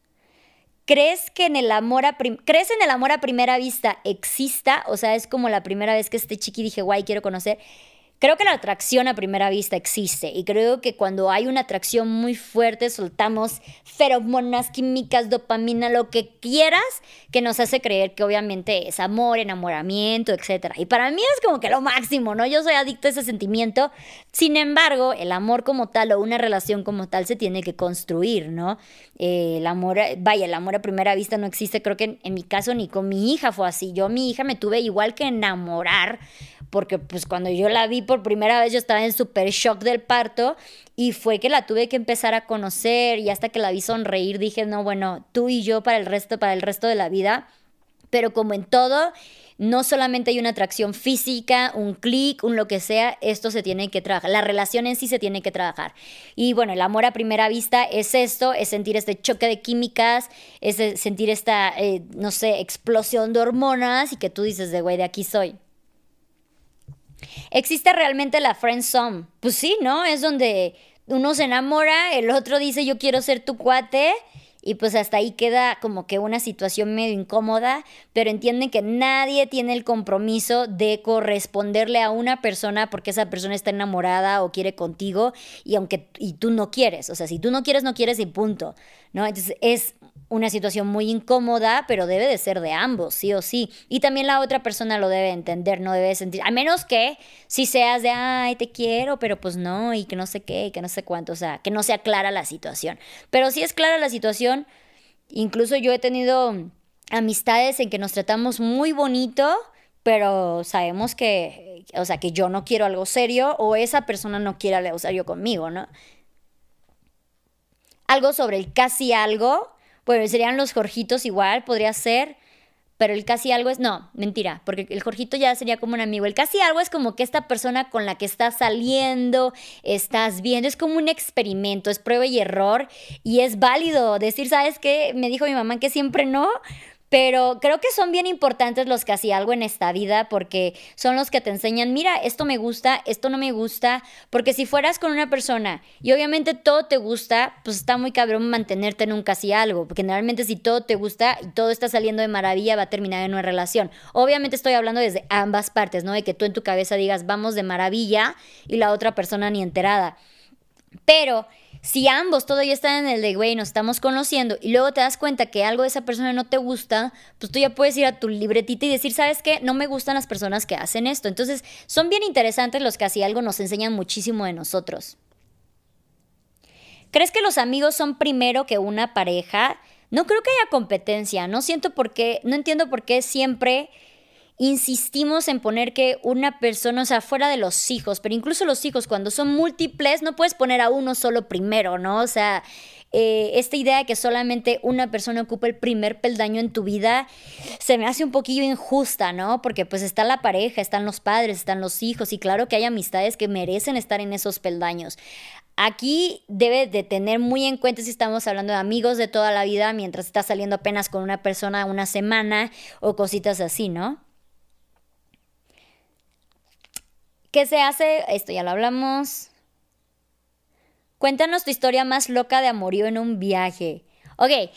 ¿Crees que en el amor a ¿crees en el amor a primera vista exista? O sea, es como la primera vez que este chiqui dije, guay, quiero conocer. Creo que la atracción a primera vista existe y creo que cuando hay una atracción muy fuerte soltamos feromonas, químicas, dopamina, lo que quieras, que nos hace creer que obviamente es amor, enamoramiento, etc. Y para mí es como que lo máximo, ¿no? Yo soy adicto a ese sentimiento. Sin embargo, el amor como tal o una relación como tal se tiene que construir, ¿no? Eh, el amor, vaya, el amor a primera vista no existe, creo que en, mi caso ni con mi hija fue así. Yo mi hija me tuve igual que enamorar porque pues cuando yo la vi primera vez yo estaba en súper shock del parto y fue que la tuve que empezar a conocer y hasta que la vi sonreír dije, no, bueno, tú y yo para el resto, para el resto de la vida, pero como en todo, no solamente hay una atracción física, un clic, un lo que sea, esto se tiene que trabajar, la relación en sí se tiene que trabajar. Y bueno, el amor a primera vista es esto, es sentir este choque de químicas, es sentir esta, eh, no sé, explosión de hormonas y que tú dices de, güey, de aquí soy. ¿Existe realmente la friend zone? Pues sí, ¿no? Es donde uno se enamora, el otro dice yo quiero ser tu cuate y pues hasta ahí queda como que una situación medio incómoda, pero entienden que nadie tiene el compromiso de corresponderle a una persona porque esa persona está enamorada o quiere contigo y aunque y tú no quieres, o sea, si tú no quieres, no quieres y punto, ¿no? Entonces es una situación muy incómoda, pero debe de ser de ambos, sí o sí. Y también la otra persona lo debe entender, no debe sentir, a menos que si seas de, ay, te quiero, pero pues no, y que no sé qué, y que no sé cuánto, o sea, que no sea clara la situación. Pero si es clara la situación, incluso yo he tenido amistades en que nos tratamos muy bonito, pero sabemos que, o sea, que yo no quiero algo serio o esa persona no quiere algo serio conmigo, ¿no? Algo sobre el casi algo bueno, serían los Jorgitos igual, podría ser. Pero el casi algo es, no, mentira, porque el Jorgito ya sería como un amigo. El casi algo es como que esta persona con la que estás saliendo, estás viendo, es como un experimento, es prueba y error. Y es válido decir, ¿sabes qué? Me dijo mi mamá que siempre no, pero creo que son bien importantes los casi algo en esta vida porque son los que te enseñan, mira, esto me gusta, esto no me gusta, porque si fueras con una persona y obviamente todo te gusta, pues está muy cabrón mantenerte en un casi algo, porque generalmente si todo te gusta y todo está saliendo de maravilla va a terminar en una relación. Obviamente estoy hablando desde ambas partes, ¿no? De que tú en tu cabeza digas, vamos de maravilla y la otra persona ni enterada. Pero si ambos todavía están en el de, güey, nos estamos conociendo y luego te das cuenta que algo de esa persona no te gusta, pues tú ya puedes ir a tu libretita y decir, ¿sabes qué? No me gustan las personas que hacen esto. Entonces, son bien interesantes los que así algo nos enseñan muchísimo de nosotros. ¿Crees que los amigos son primero que una pareja? No creo que haya competencia, no siento por qué, no entiendo por qué siempre insistimos en poner que una persona, o sea, fuera de los hijos, pero incluso los hijos, cuando son múltiples, no puedes poner a uno solo primero, ¿no? O sea, eh, esta idea de que solamente una persona ocupa el primer peldaño en tu vida se me hace un poquillo injusta, ¿no? Porque pues está la pareja, están los padres, están los hijos y claro que hay amistades que merecen estar en esos peldaños. Aquí debe de tener muy en cuenta si estamos hablando de amigos de toda la vida mientras estás saliendo apenas con una persona una semana o cositas así, ¿no? ¿Qué se hace? Esto ya lo hablamos. Cuéntanos tu historia más loca de amorío en un viaje. Ok, eh,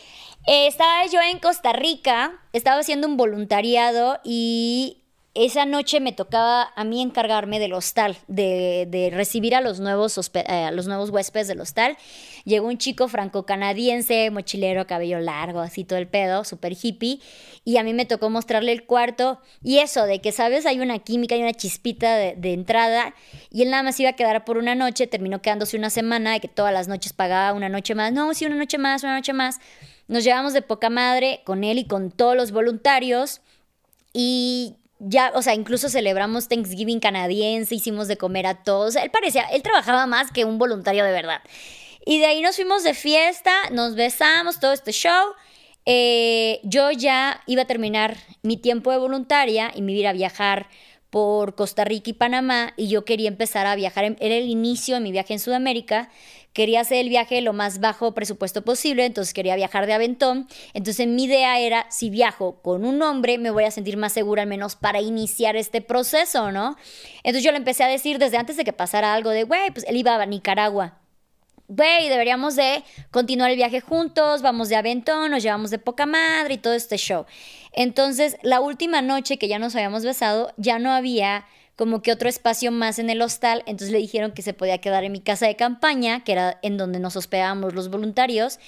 estaba yo en Costa Rica, estaba haciendo un voluntariado y esa noche me tocaba a mí encargarme del hostal, de, recibir a los, nuevos eh, los nuevos huéspedes del hostal. Llegó un chico franco-canadiense, mochilero, cabello largo, así todo el pedo, súper hippie, y a mí me tocó mostrarle el cuarto. Y eso, de que, ¿sabes? Hay una química, hay una chispita de, de entrada, y él nada más iba a quedar por una noche, terminó quedándose una semana, de que todas las noches pagaba una noche más. No, sí, una noche más, una noche más. Nos llevamos de poca madre con él y con todos los voluntarios. Y ya, o sea, incluso celebramos Thanksgiving canadiense, hicimos de comer a todos. él parecía, él trabajaba más que un voluntario de verdad. Y de ahí nos fuimos de fiesta, nos besamos, todo este show. Eh, yo ya iba a terminar mi tiempo de voluntaria y me iba a viajar por Costa Rica y Panamá y yo quería empezar a viajar, era el inicio de mi viaje en Sudamérica quería hacer el viaje lo más bajo presupuesto posible, entonces quería viajar de aventón. Entonces mi idea era, si viajo con un hombre, me voy a sentir más segura al menos para iniciar este proceso, ¿no? Entonces yo le empecé a decir desde antes de que pasara algo de, güey, pues él iba a Nicaragua. Güey, deberíamos de continuar el viaje juntos, vamos de aventón, nos llevamos de poca madre y todo este show. Entonces, la última noche que ya nos habíamos besado, ya no había como que otro espacio más en el hostal, entonces le dijeron que se podía quedar en mi casa de campaña, que era en donde nos hospedábamos los voluntarios,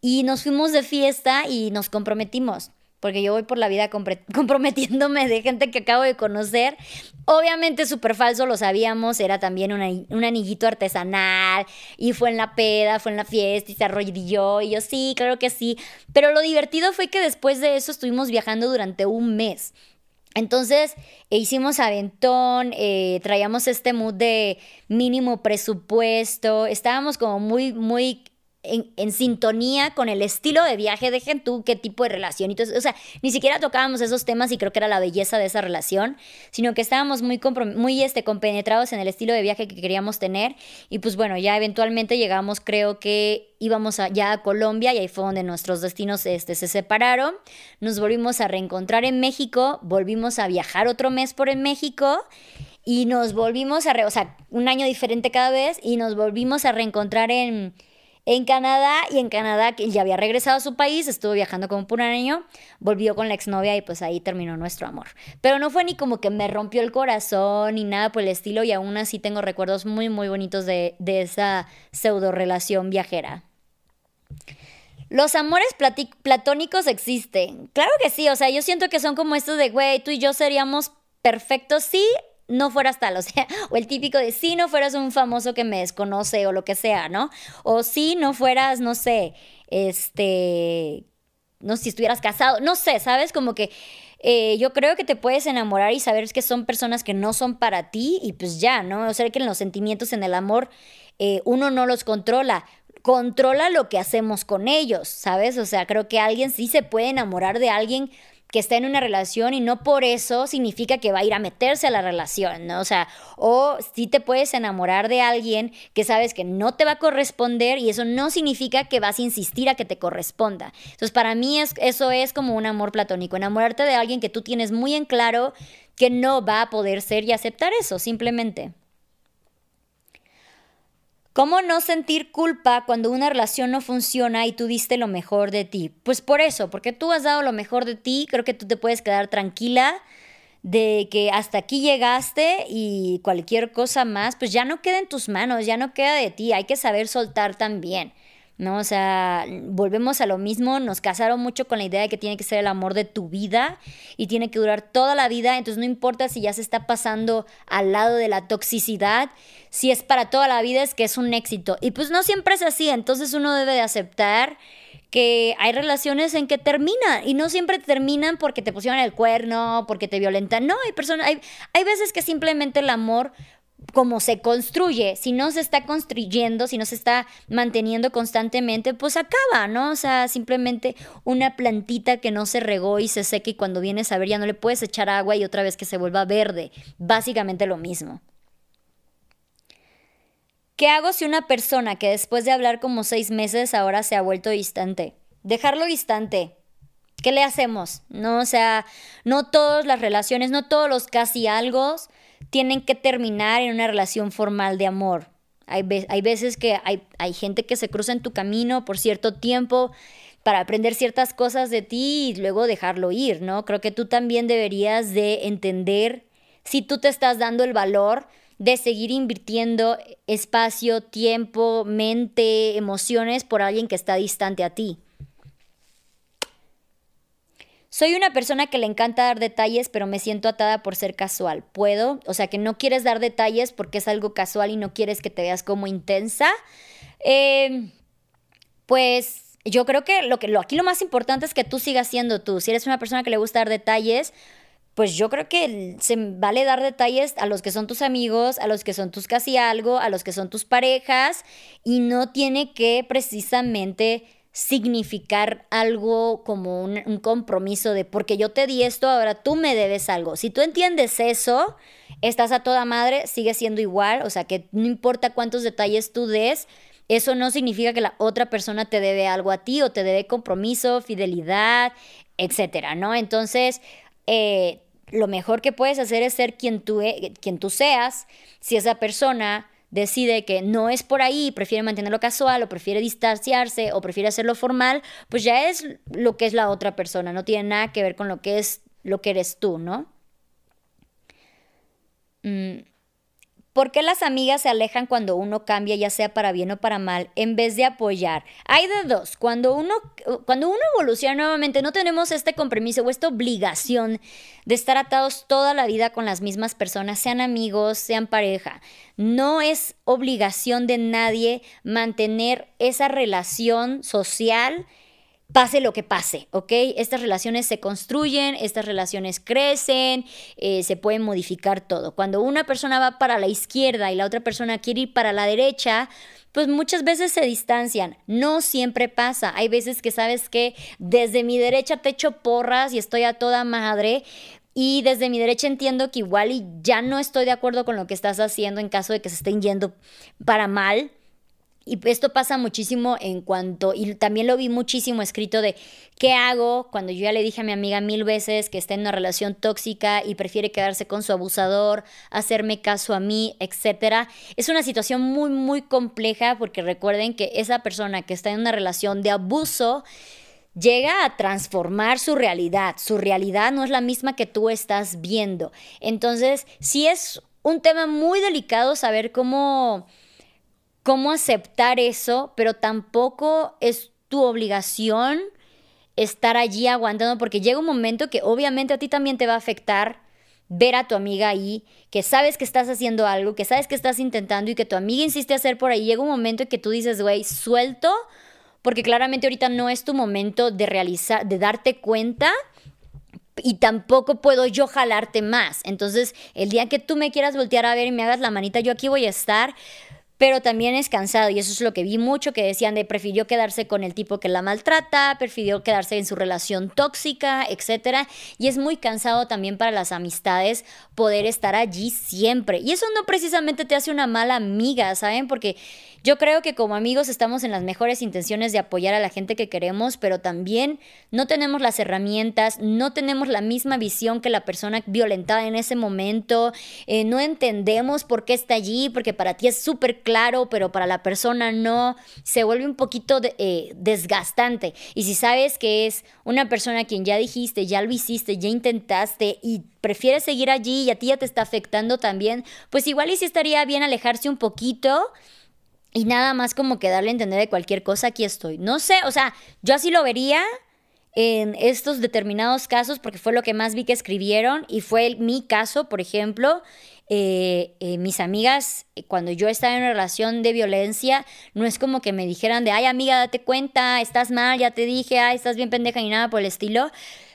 y nos fuimos de fiesta y nos comprometimos porque yo voy por la vida comprometiéndome de gente que acabo de conocer. Obviamente súper falso, lo sabíamos, era también un anillito artesanal y fue en la peda, fue en la fiesta y se arrodilló y yo sí, claro que sí. Pero lo divertido fue que después de eso estuvimos viajando durante un mes. Entonces e hicimos aventón, eh, traíamos este mood de mínimo presupuesto, estábamos como muy, muy en, sintonía con el estilo de viaje, dejen tú qué tipo de relación. Entonces, o sea, ni siquiera tocábamos esos temas y creo que era la belleza de esa relación, sino que estábamos muy, muy este, compenetrados en el estilo de viaje que queríamos tener. Y pues bueno, ya eventualmente llegamos, creo que íbamos ya a Colombia y ahí fue donde nuestros destinos este, se separaron. Nos volvimos a reencontrar en México, volvimos a viajar otro mes por en México y nos volvimos a, o sea, un año diferente cada vez y nos volvimos a reencontrar en en Canadá y en Canadá que ya había regresado a su país, estuvo viajando como por un año, volvió con la exnovia y pues ahí terminó nuestro amor. Pero no fue ni como que me rompió el corazón ni nada por el estilo y aún así tengo recuerdos muy muy bonitos de, de esa pseudo relación viajera. Los amores platónicos existen. Claro que sí, o sea, yo siento que son como estos de, güey, tú y yo seríamos perfectos si no fueras tal, o sea, o el típico de si no fueras un famoso que me desconoce o lo que sea, ¿no? O si no fueras, no sé, este, no si estuvieras casado, no sé, ¿sabes? Como que eh, yo creo que te puedes enamorar y saber que son personas que no son para ti y pues ya, ¿no? O sea, que en los sentimientos, en el amor, eh, uno no los controla controla lo que hacemos con ellos, ¿sabes? O sea, creo que alguien sí se puede enamorar de alguien que está en una relación y no por eso significa que va a ir a meterse a la relación, ¿no? O sea, o sí te puedes enamorar de alguien que sabes que no te va a corresponder y eso no significa que vas a insistir a que te corresponda. Entonces, para mí es, eso es como un amor platónico, enamorarte de alguien que tú tienes muy en claro que no va a poder ser y aceptar eso, simplemente. ¿Cómo no sentir culpa cuando una relación no funciona y tú diste lo mejor de ti? Pues por eso, porque tú has dado lo mejor de ti, creo que tú te puedes quedar tranquila de que hasta aquí llegaste y cualquier cosa más, pues ya no queda en tus manos, ya no queda de ti, hay que saber soltar también. ¿No? O sea, volvemos a lo mismo, nos casaron mucho con la idea de que tiene que ser el amor de tu vida y tiene que durar toda la vida, entonces no importa si ya se está pasando al lado de la toxicidad, si es para toda la vida es que es un éxito. Y pues no siempre es así, entonces uno debe de aceptar que hay relaciones en que terminan y no siempre terminan porque te pusieron el cuerno, porque te violentan. No, hay personas, hay, hay veces que simplemente el amor como se construye, si no se está construyendo, si no se está manteniendo constantemente, pues acaba, ¿no? O sea, simplemente una plantita que no se regó y se seca y cuando vienes a ver ya no le puedes echar agua y otra vez que se vuelva verde. Básicamente lo mismo. ¿Qué hago si una persona que después de hablar como seis meses ahora se ha vuelto distante? Dejarlo distante. ¿Qué le hacemos? No, o sea, no todas las relaciones, no todos los casi algo tienen que terminar en una relación formal de amor. Hay, hay veces que hay, hay gente que se cruza en tu camino por cierto tiempo para aprender ciertas cosas de ti y luego dejarlo ir, ¿no? Creo que tú también deberías de entender si tú te estás dando el valor de seguir invirtiendo espacio, tiempo, mente, emociones por alguien que está distante a ti. Soy una persona que le encanta dar detalles, pero me siento atada por ser casual. ¿Puedo? O sea, que no quieres dar detalles porque es algo casual y no quieres que te veas como intensa. Em, pues yo creo que, lo que lo, aquí lo más importante es que tú sigas siendo tú. Si eres una persona que le gusta dar detalles, pues yo creo que se vale dar detalles a los que son tus amigos, a los que son tus casi algo, a los que son tus parejas, y no tiene que precisamente significar algo como un, compromiso de porque yo te di esto, ahora tú me debes algo. Si tú entiendes eso, estás a toda madre, sigue siendo igual, o sea que no importa cuántos detalles tú des, eso no significa que la otra persona te debe algo a ti o te debe compromiso, fidelidad, etcétera, ¿no? Entonces, eh, lo mejor que puedes hacer es ser quien tú, e, quien tú seas. Si esa persona decide que no es por ahí, prefiere mantenerlo casual o prefiere distanciarse o prefiere hacerlo formal, pues ya es lo que es la otra persona, no tiene nada que ver con lo que es lo que eres tú, ¿no? Mm, ¿Por qué las amigas se alejan cuando uno cambia, ya sea para bien o para mal, en vez de apoyar? Hay de dos. Cuando uno, cuando uno evoluciona nuevamente, no tenemos este compromiso o esta obligación de estar atados toda la vida con las mismas personas, sean amigos, sean pareja. No es obligación de nadie mantener esa relación social pase lo que pase, ¿ok? Estas relaciones se construyen, estas relaciones crecen, eh, se pueden modificar todo. Cuando una persona va para la izquierda y la otra persona quiere ir para la derecha, pues muchas veces se distancian. No siempre pasa. Hay veces que sabes que desde mi derecha te echo porras y estoy a toda madre. Y desde mi derecha entiendo que igual y ya no estoy de acuerdo con lo que estás haciendo en caso de que se estén yendo para mal Y esto pasa muchísimo en cuanto, y también lo vi muchísimo escrito de qué hago cuando yo ya le dije a mi amiga mil veces que está en una relación tóxica y prefiere quedarse con su abusador, hacerme caso a mí, etc. Es una situación muy, muy compleja porque recuerden que esa persona que está en una relación de abuso llega a transformar su realidad. Su realidad no es la misma que tú estás viendo. Entonces, sí es un tema muy delicado saber cómo cómo aceptar eso, pero tampoco es tu obligación estar allí aguantando, porque llega un momento que obviamente a ti también te va a afectar ver a tu amiga ahí, que sabes que estás haciendo algo, que sabes que estás intentando y que tu amiga insiste a hacer por ahí. Llega un momento en que tú dices, güey, suelto, porque claramente ahorita no es tu momento de realizar, de darte cuenta y tampoco puedo yo jalarte más. Entonces, el día que tú me quieras voltear a ver y me hagas la manita, yo aquí voy a estar, pero también es cansado y eso es lo que vi mucho que decían de prefirió quedarse con el tipo que la maltrata, prefirió quedarse en su relación tóxica, etcétera, y es muy cansado también para las amistades poder estar allí siempre. Y eso no precisamente te hace una mala amiga, ¿saben? Porque yo creo que como amigos estamos en las mejores intenciones de apoyar a la gente que queremos, pero también no tenemos las herramientas, no tenemos la misma visión que la persona violentada en ese momento, eh, no entendemos por qué está allí, porque para ti es súper claro, pero para la persona no, se vuelve un poquito eh, desgastante. Y si sabes que es una persona a quien ya dijiste, ya lo hiciste, ya intentaste y prefieres seguir allí y a ti ya te está afectando también, pues igual y si estaría bien alejarse un poquito y nada más como que darle a entender de cualquier cosa, aquí estoy. No sé, o sea, yo así lo vería en estos determinados casos porque fue lo que más vi que escribieron y fue mi caso, por ejemplo. Eh, eh, mis amigas, eh, cuando yo estaba en una relación de violencia, no es como que me dijeran de, ay amiga, date cuenta, estás mal, ya te dije, ay, estás bien pendeja ni nada por el estilo,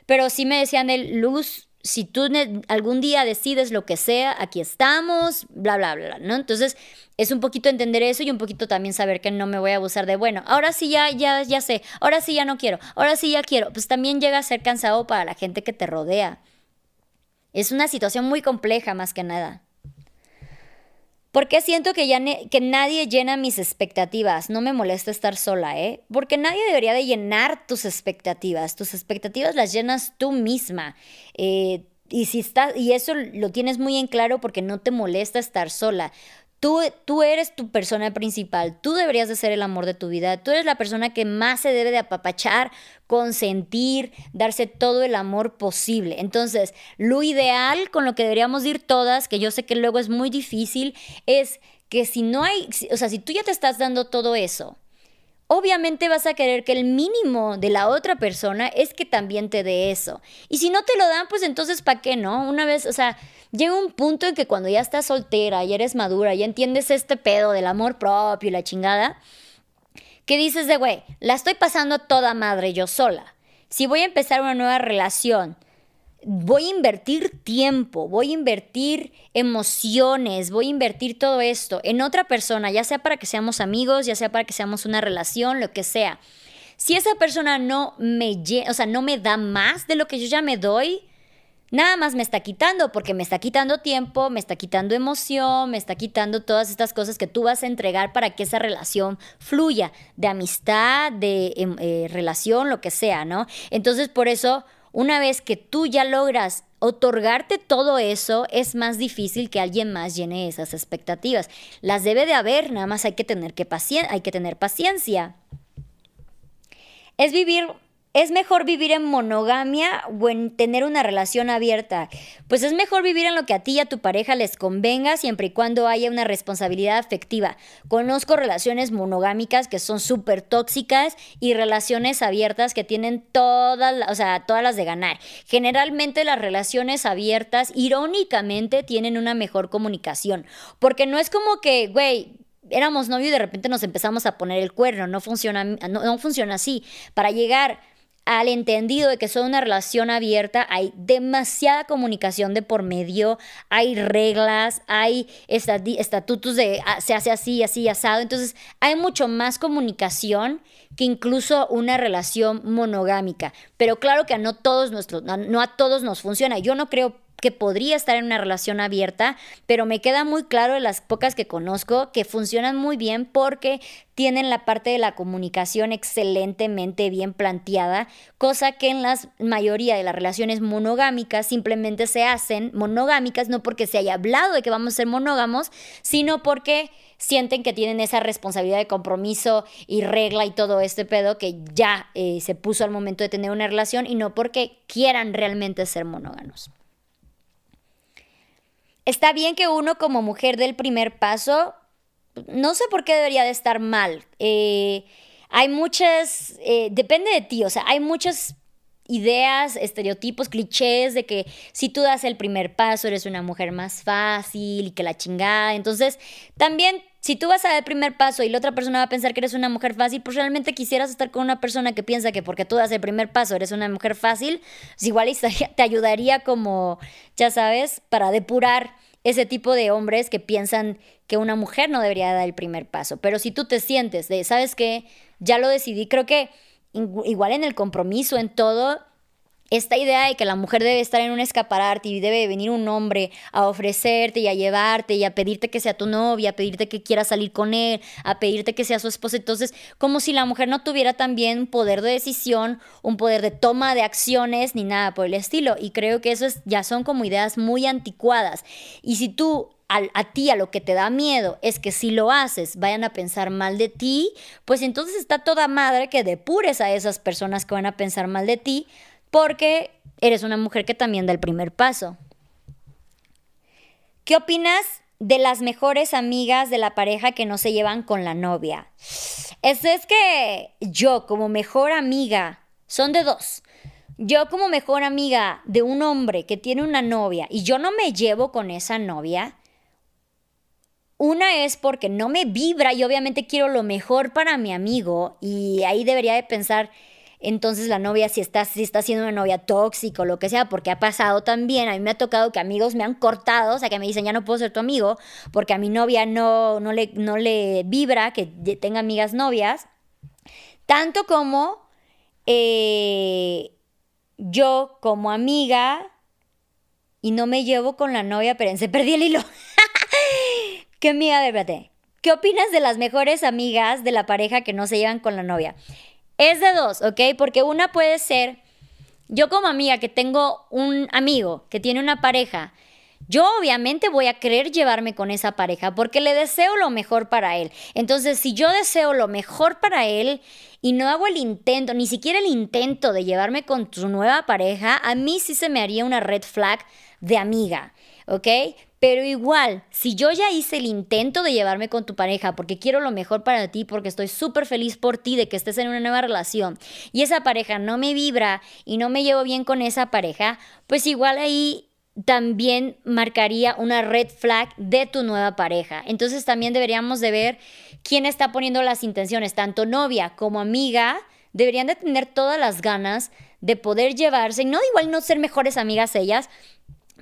pero sí me decían de, Luz, si tú algún día decides lo que sea, aquí estamos, bla, bla, bla, ¿no? Entonces, es un poquito entender eso y un poquito también saber que no me voy a abusar de, bueno, ahora sí ya, ya, ya sé, ahora sí ya no quiero, ahora sí ya quiero. Pues también llega a ser cansado para la gente que te rodea. Es una situación muy compleja más que nada. Porque siento que ya que nadie llena mis expectativas. No me molesta estar sola, ¿eh? Porque nadie debería de llenar tus expectativas. Tus expectativas las llenas tú misma. Eh, y si estás, y eso lo tienes muy en claro porque no te molesta estar sola. Tú, eres tu persona principal, tú deberías de ser el amor de tu vida, tú eres la persona que más se debe de apapachar, consentir, darse todo el amor posible. Entonces, lo ideal con lo que deberíamos ir todas, que yo sé que luego es muy difícil, es que si no hay, o sea, si tú ya te estás dando todo eso, obviamente vas a querer que el mínimo de la otra persona es que también te dé eso. Y si no te lo dan, pues entonces, ¿para qué no? Una vez, o sea, llega un punto en que cuando ya estás soltera, y eres madura, ya entiendes este pedo del amor propio y la chingada, que dices de, güey, la estoy pasando toda madre yo sola. Si voy a empezar una nueva relación, voy a invertir tiempo, voy a invertir emociones, voy a invertir todo esto en otra persona, ya sea para que seamos amigos, ya sea para que seamos una relación, lo que sea. Si esa persona no me, o sea, no me da más de lo que yo ya me doy, nada más me está quitando, porque me está quitando tiempo, me está quitando emoción, me está quitando todas estas cosas que tú vas a entregar para que esa relación fluya, de amistad, de em, eh, relación, lo que sea, ¿no? Entonces, por eso una vez que tú ya logras otorgarte todo eso, es más difícil que alguien más llene esas expectativas. Las debe de haber, nada más hay que tener, que hay que tener paciencia. Es vivir ¿Es mejor vivir en monogamia o en tener una relación abierta? Pues es mejor vivir en lo que a ti y a tu pareja les convenga siempre y cuando haya una responsabilidad afectiva. Conozco relaciones monogámicas que son súper tóxicas y relaciones abiertas que tienen todas, o sea, todas las de ganar. Generalmente las relaciones abiertas, irónicamente, tienen una mejor comunicación. Porque no es como que, güey, éramos novios y de repente nos empezamos a poner el cuerno. No funciona, no funciona así. Para llegar al entendido de que son una relación abierta, hay demasiada comunicación de por medio, hay reglas, hay estatutos de ah, se hace así, así, asado. Entonces, hay mucho más comunicación que incluso una relación monogámica. Pero claro que a no todos nuestros, no a todos nos funciona. Yo no creo que podría estar en una relación abierta, pero me queda muy claro de las pocas que conozco que funcionan muy bien porque tienen la parte de la comunicación excelentemente bien planteada, cosa que en la mayoría de las relaciones monogámicas simplemente se hacen monogámicas no porque se haya hablado de que vamos a ser monógamos, sino porque sienten que tienen esa responsabilidad de compromiso y regla y todo este pedo que ya eh, se puso al momento de tener una relación y no porque quieran realmente ser monógamos. Está bien que uno como mujer dé el primer paso, no sé por qué debería de estar mal. Eh, hay muchas, eh, depende de ti, o sea, hay muchas ideas, estereotipos, clichés de que si tú das el primer paso eres una mujer más fácil y que la chingada. Entonces, también si tú vas a dar el primer paso y la otra persona va a pensar que eres una mujer fácil, pues realmente quisieras estar con una persona que piensa que porque tú das el primer paso eres una mujer fácil, pues igual te ayudaría como, ya sabes, para depurar ese tipo de hombres que piensan que una mujer no debería dar el primer paso. Pero si tú te sientes de, ¿sabes qué? Ya lo decidí, creo que igual en el compromiso, en todo, esta idea de que la mujer debe estar en un escaparate y debe venir un hombre a ofrecerte y a llevarte y a pedirte que sea tu novia, a pedirte que quiera salir con él, a pedirte que sea su esposa. Entonces, como si la mujer no tuviera también poder de decisión, un poder de toma de acciones ni nada por el estilo. Y creo que eso es, ya son como ideas muy anticuadas. Y si tú a, ti a lo que te da miedo es que si lo haces vayan a pensar mal de ti, pues entonces está toda madre que depures a esas personas que van a pensar mal de ti porque eres una mujer que también da el primer paso. ¿Qué opinas de las mejores amigas de la pareja que no se llevan con la novia? Es, es que yo como mejor amiga, son de dos. Yo como mejor amiga de un hombre que tiene una novia y yo no me llevo con esa novia, una es porque no me vibra y obviamente quiero lo mejor para mi amigo y ahí debería de pensar entonces la novia si está, está siendo una novia tóxica o lo que sea, porque ha pasado también, a mí me ha tocado que amigos me han cortado, o sea, que me dicen, ya no puedo ser tu amigo, porque a mi novia no, no, le, no le vibra que tenga amigas novias, tanto como eh, yo como amiga y no me llevo con la novia, pero se perdí el hilo. ¿Qué amiga, espérate. ¿Qué opinas de las mejores amigas de la pareja que no se llevan con la novia? Es de dos, ¿ok? Porque una puede ser, yo como amiga que tengo un amigo que tiene una pareja, yo obviamente voy a querer llevarme con esa pareja porque le deseo lo mejor para él. Entonces, si yo deseo lo mejor para él y no hago el intento, ni siquiera el intento de llevarme con tu nueva pareja, a mí sí se me haría una red flag de amiga, ¿ok? Pero igual, si yo ya hice el intento de llevarme con tu pareja porque quiero lo mejor para ti, porque estoy súper feliz por ti de que estés en una nueva relación y esa pareja no me vibra y no me llevo bien con esa pareja, pues igual ahí también marcaría una red flag de tu nueva pareja. Entonces también deberíamos de ver quién está poniendo las intenciones, tanto novia como amiga, deberían de tener todas las ganas de poder llevarse, no igual no ser mejores amigas ellas,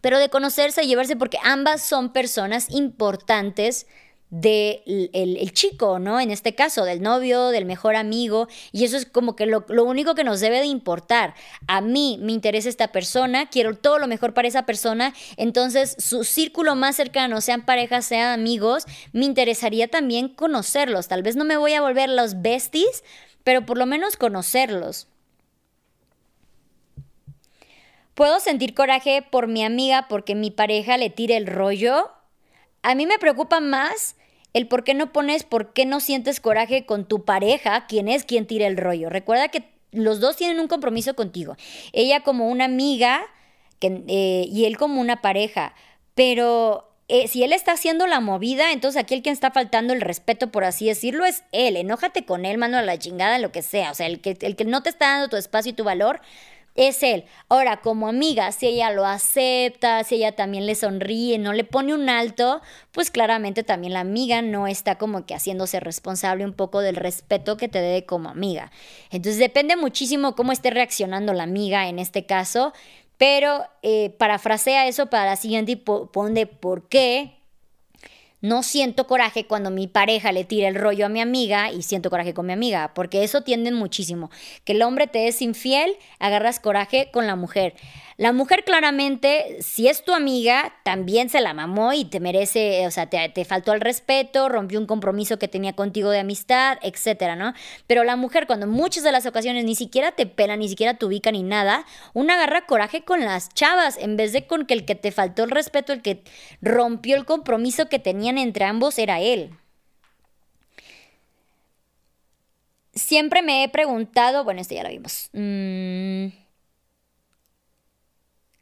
pero de conocerse y llevarse porque ambas son personas importantes del el, chico, ¿no? En este caso, del novio, del mejor amigo, y eso es como que lo, lo, único que nos debe de importar. A mí me interesa esta persona, quiero todo lo mejor para esa persona, entonces su círculo más cercano, sean parejas, sean amigos, me interesaría también conocerlos. Tal vez no me voy a volver los besties, pero por lo menos conocerlos. ¿Puedo sentir coraje por mi amiga porque mi pareja le tire el rollo? A mí me preocupa más el por qué no pones, por qué no sientes coraje con tu pareja, quien es quien tira el rollo. Recuerda que los dos tienen un compromiso contigo. Ella como una amiga eh, y él como una pareja. Pero eh, si él está haciendo la movida, entonces aquí el quien está faltando el respeto, por así decirlo, es él. Enójate con él, mano a la chingada, lo que sea. O sea, el que, el que no te está dando tu espacio y tu valor, es él. Ahora, como amiga, si ella lo acepta, si ella también le sonríe, no le pone un alto, pues claramente también la amiga no está como que haciéndose responsable un poco del respeto que te debe como amiga. Entonces depende muchísimo cómo esté reaccionando la amiga en este caso, pero eh, parafrasea eso para la siguiente y por qué no siento coraje cuando mi pareja le tira el rollo a mi amiga y siento coraje con mi amiga, porque eso tienden muchísimo. Que el hombre te es infiel, agarras coraje con la mujer. La mujer claramente, si es tu amiga, también se la mamó y te merece, o sea, te, faltó el respeto, rompió un compromiso que tenía contigo de amistad, etcétera, ¿no? Pero la mujer, cuando muchas de las ocasiones ni siquiera te pela, ni siquiera te ubica ni nada, una agarra coraje con las chavas, en vez de con que el que te faltó el respeto, el que rompió el compromiso que entre ambos era él. Siempre me he preguntado, bueno, este ya lo vimos. Mmm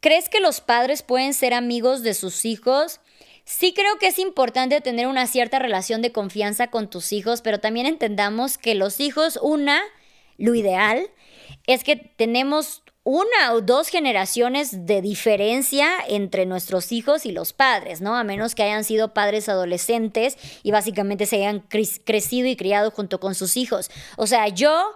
¿Crees que los padres pueden ser amigos de sus hijos? Sí creo que es importante tener una cierta relación de confianza con tus hijos, pero también entendamos que los hijos, una, lo ideal es que tenemos una o dos generaciones de diferencia entre nuestros hijos y los padres, ¿no? A menos que hayan sido padres adolescentes y básicamente se hayan crecido y criado junto con sus hijos. O sea, yo,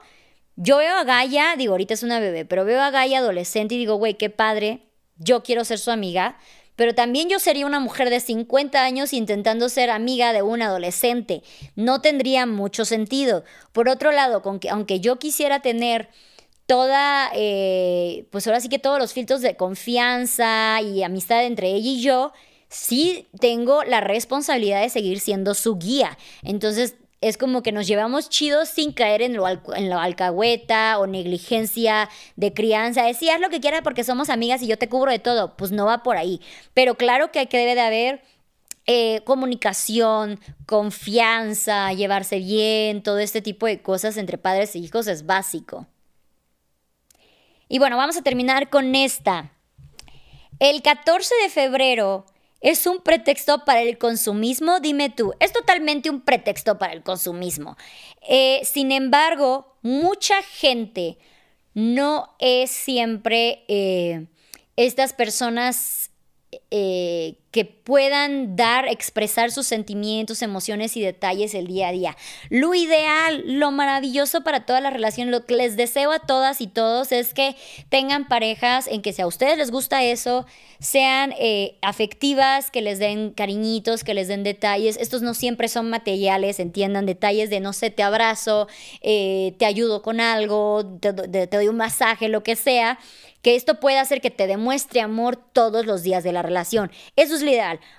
yo veo a Gaia, digo, ahorita es una bebé, pero veo a Gaia adolescente y digo, güey, qué padre yo quiero ser su amiga, pero también yo sería una mujer de 50 años intentando ser amiga de un adolescente. No tendría mucho sentido. Por otro lado, aunque yo quisiera tener toda, eh, pues ahora sí que todos los filtros de confianza y amistad entre ella y yo, sí tengo la responsabilidad de seguir siendo su guía. Entonces, es como que nos llevamos chidos sin caer en lo, en lo alcahueta o negligencia de crianza. Es haz lo que quieras porque somos amigas y yo te cubro de todo. Pues no va por ahí. Pero claro que, que debe de haber eh, comunicación, confianza, llevarse bien, todo este tipo de cosas entre padres e hijos es básico. Y bueno, vamos a terminar con esta. El 14 de febrero ¿Es un pretexto para el consumismo? Dime tú, es totalmente un pretexto para el consumismo. Eh, sin embargo, mucha gente no es siempre eh, estas personas eh, que puedan dar, expresar sus sentimientos, emociones y detalles el día a día. Lo ideal, lo maravilloso para todas las relaciones, lo que les deseo a todas y todos es que tengan parejas en que si a ustedes les gusta eso, sean eh, afectivas, que les den cariñitos, que les den detalles. Estos no siempre son materiales, entiendan detalles de, no sé, te abrazo, eh, te ayudo con algo, te, te doy un masaje, lo que sea que esto pueda hacer que te demuestre amor todos los días de la relación. Eso es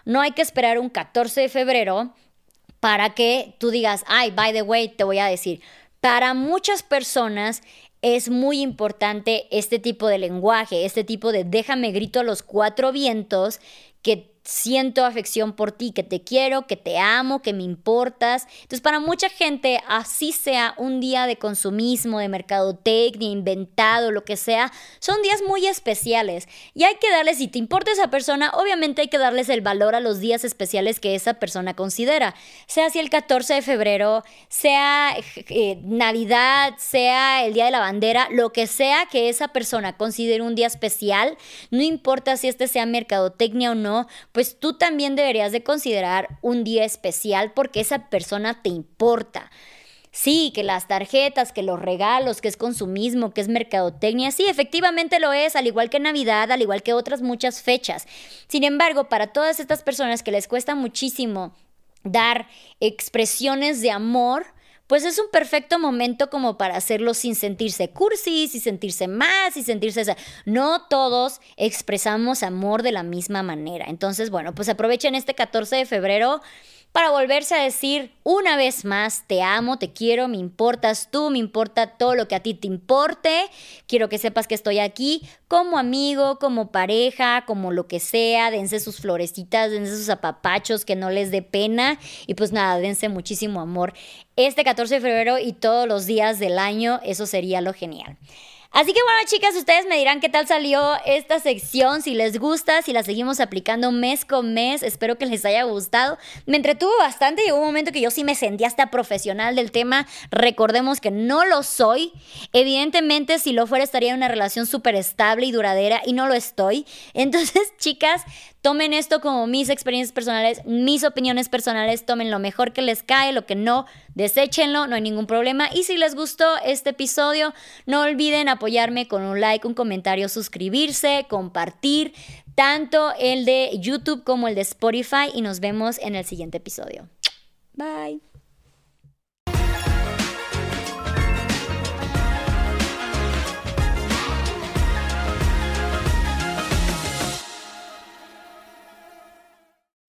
No hay que esperar un 14 de febrero para que tú digas, ay, by the way, te voy a decir. Para muchas personas es muy importante este tipo de lenguaje, este tipo de déjame grito a los cuatro vientos que siento afección por ti, que te quiero, que te amo, que me importas. Entonces, para mucha gente, así sea un día de consumismo, de mercadotecnia, inventado, lo que sea, son días muy especiales. Y hay que darles, si te importa esa persona, obviamente hay que darles el valor a los días especiales que esa persona considera. Sea si el 14 de febrero, sea eh, Navidad, sea el Día de la Bandera, lo que sea que esa persona considere un día especial, no importa si este sea mercadotecnia o no, pues tú también deberías de considerar un día especial porque esa persona te importa. Sí, que las tarjetas, que los regalos, que es consumismo, que es mercadotecnia, sí, efectivamente lo es, al igual que Navidad, al igual que otras muchas fechas. Sin embargo, para todas estas personas que les cuesta muchísimo dar expresiones de amor, pues es un perfecto momento como para hacerlo sin sentirse cursis y sentirse más y sentirse... No todos expresamos amor de la misma manera. Entonces, bueno, pues aprovechen este 14 de febrero para volverse a decir una vez más, te amo, te quiero, me importas tú, me importa todo lo que a ti te importe, quiero que sepas que estoy aquí como amigo, como pareja, como lo que sea, dense sus florecitas, dense sus apapachos, que no les dé pena y pues nada, dense muchísimo amor este 14 de febrero y todos los días del año, eso sería lo genial. Así que bueno, chicas, ustedes me dirán qué tal salió esta sección, si les gusta, si la seguimos aplicando mes con mes. Espero que les haya gustado. Me entretuvo bastante. Llegó un momento que yo sí me sentía hasta profesional del tema. Recordemos que no lo soy. Evidentemente, si lo fuera, estaría en una relación súper estable y duradera y no lo estoy. Entonces, chicas, Tomen esto como mis experiencias personales, mis opiniones personales, tomen lo mejor que les cae, lo que no, deséchenlo, no hay ningún problema. Y si les gustó este episodio, no olviden apoyarme con un like, un comentario, suscribirse, compartir, tanto el de YouTube como el de Spotify y nos vemos en el siguiente episodio. Bye.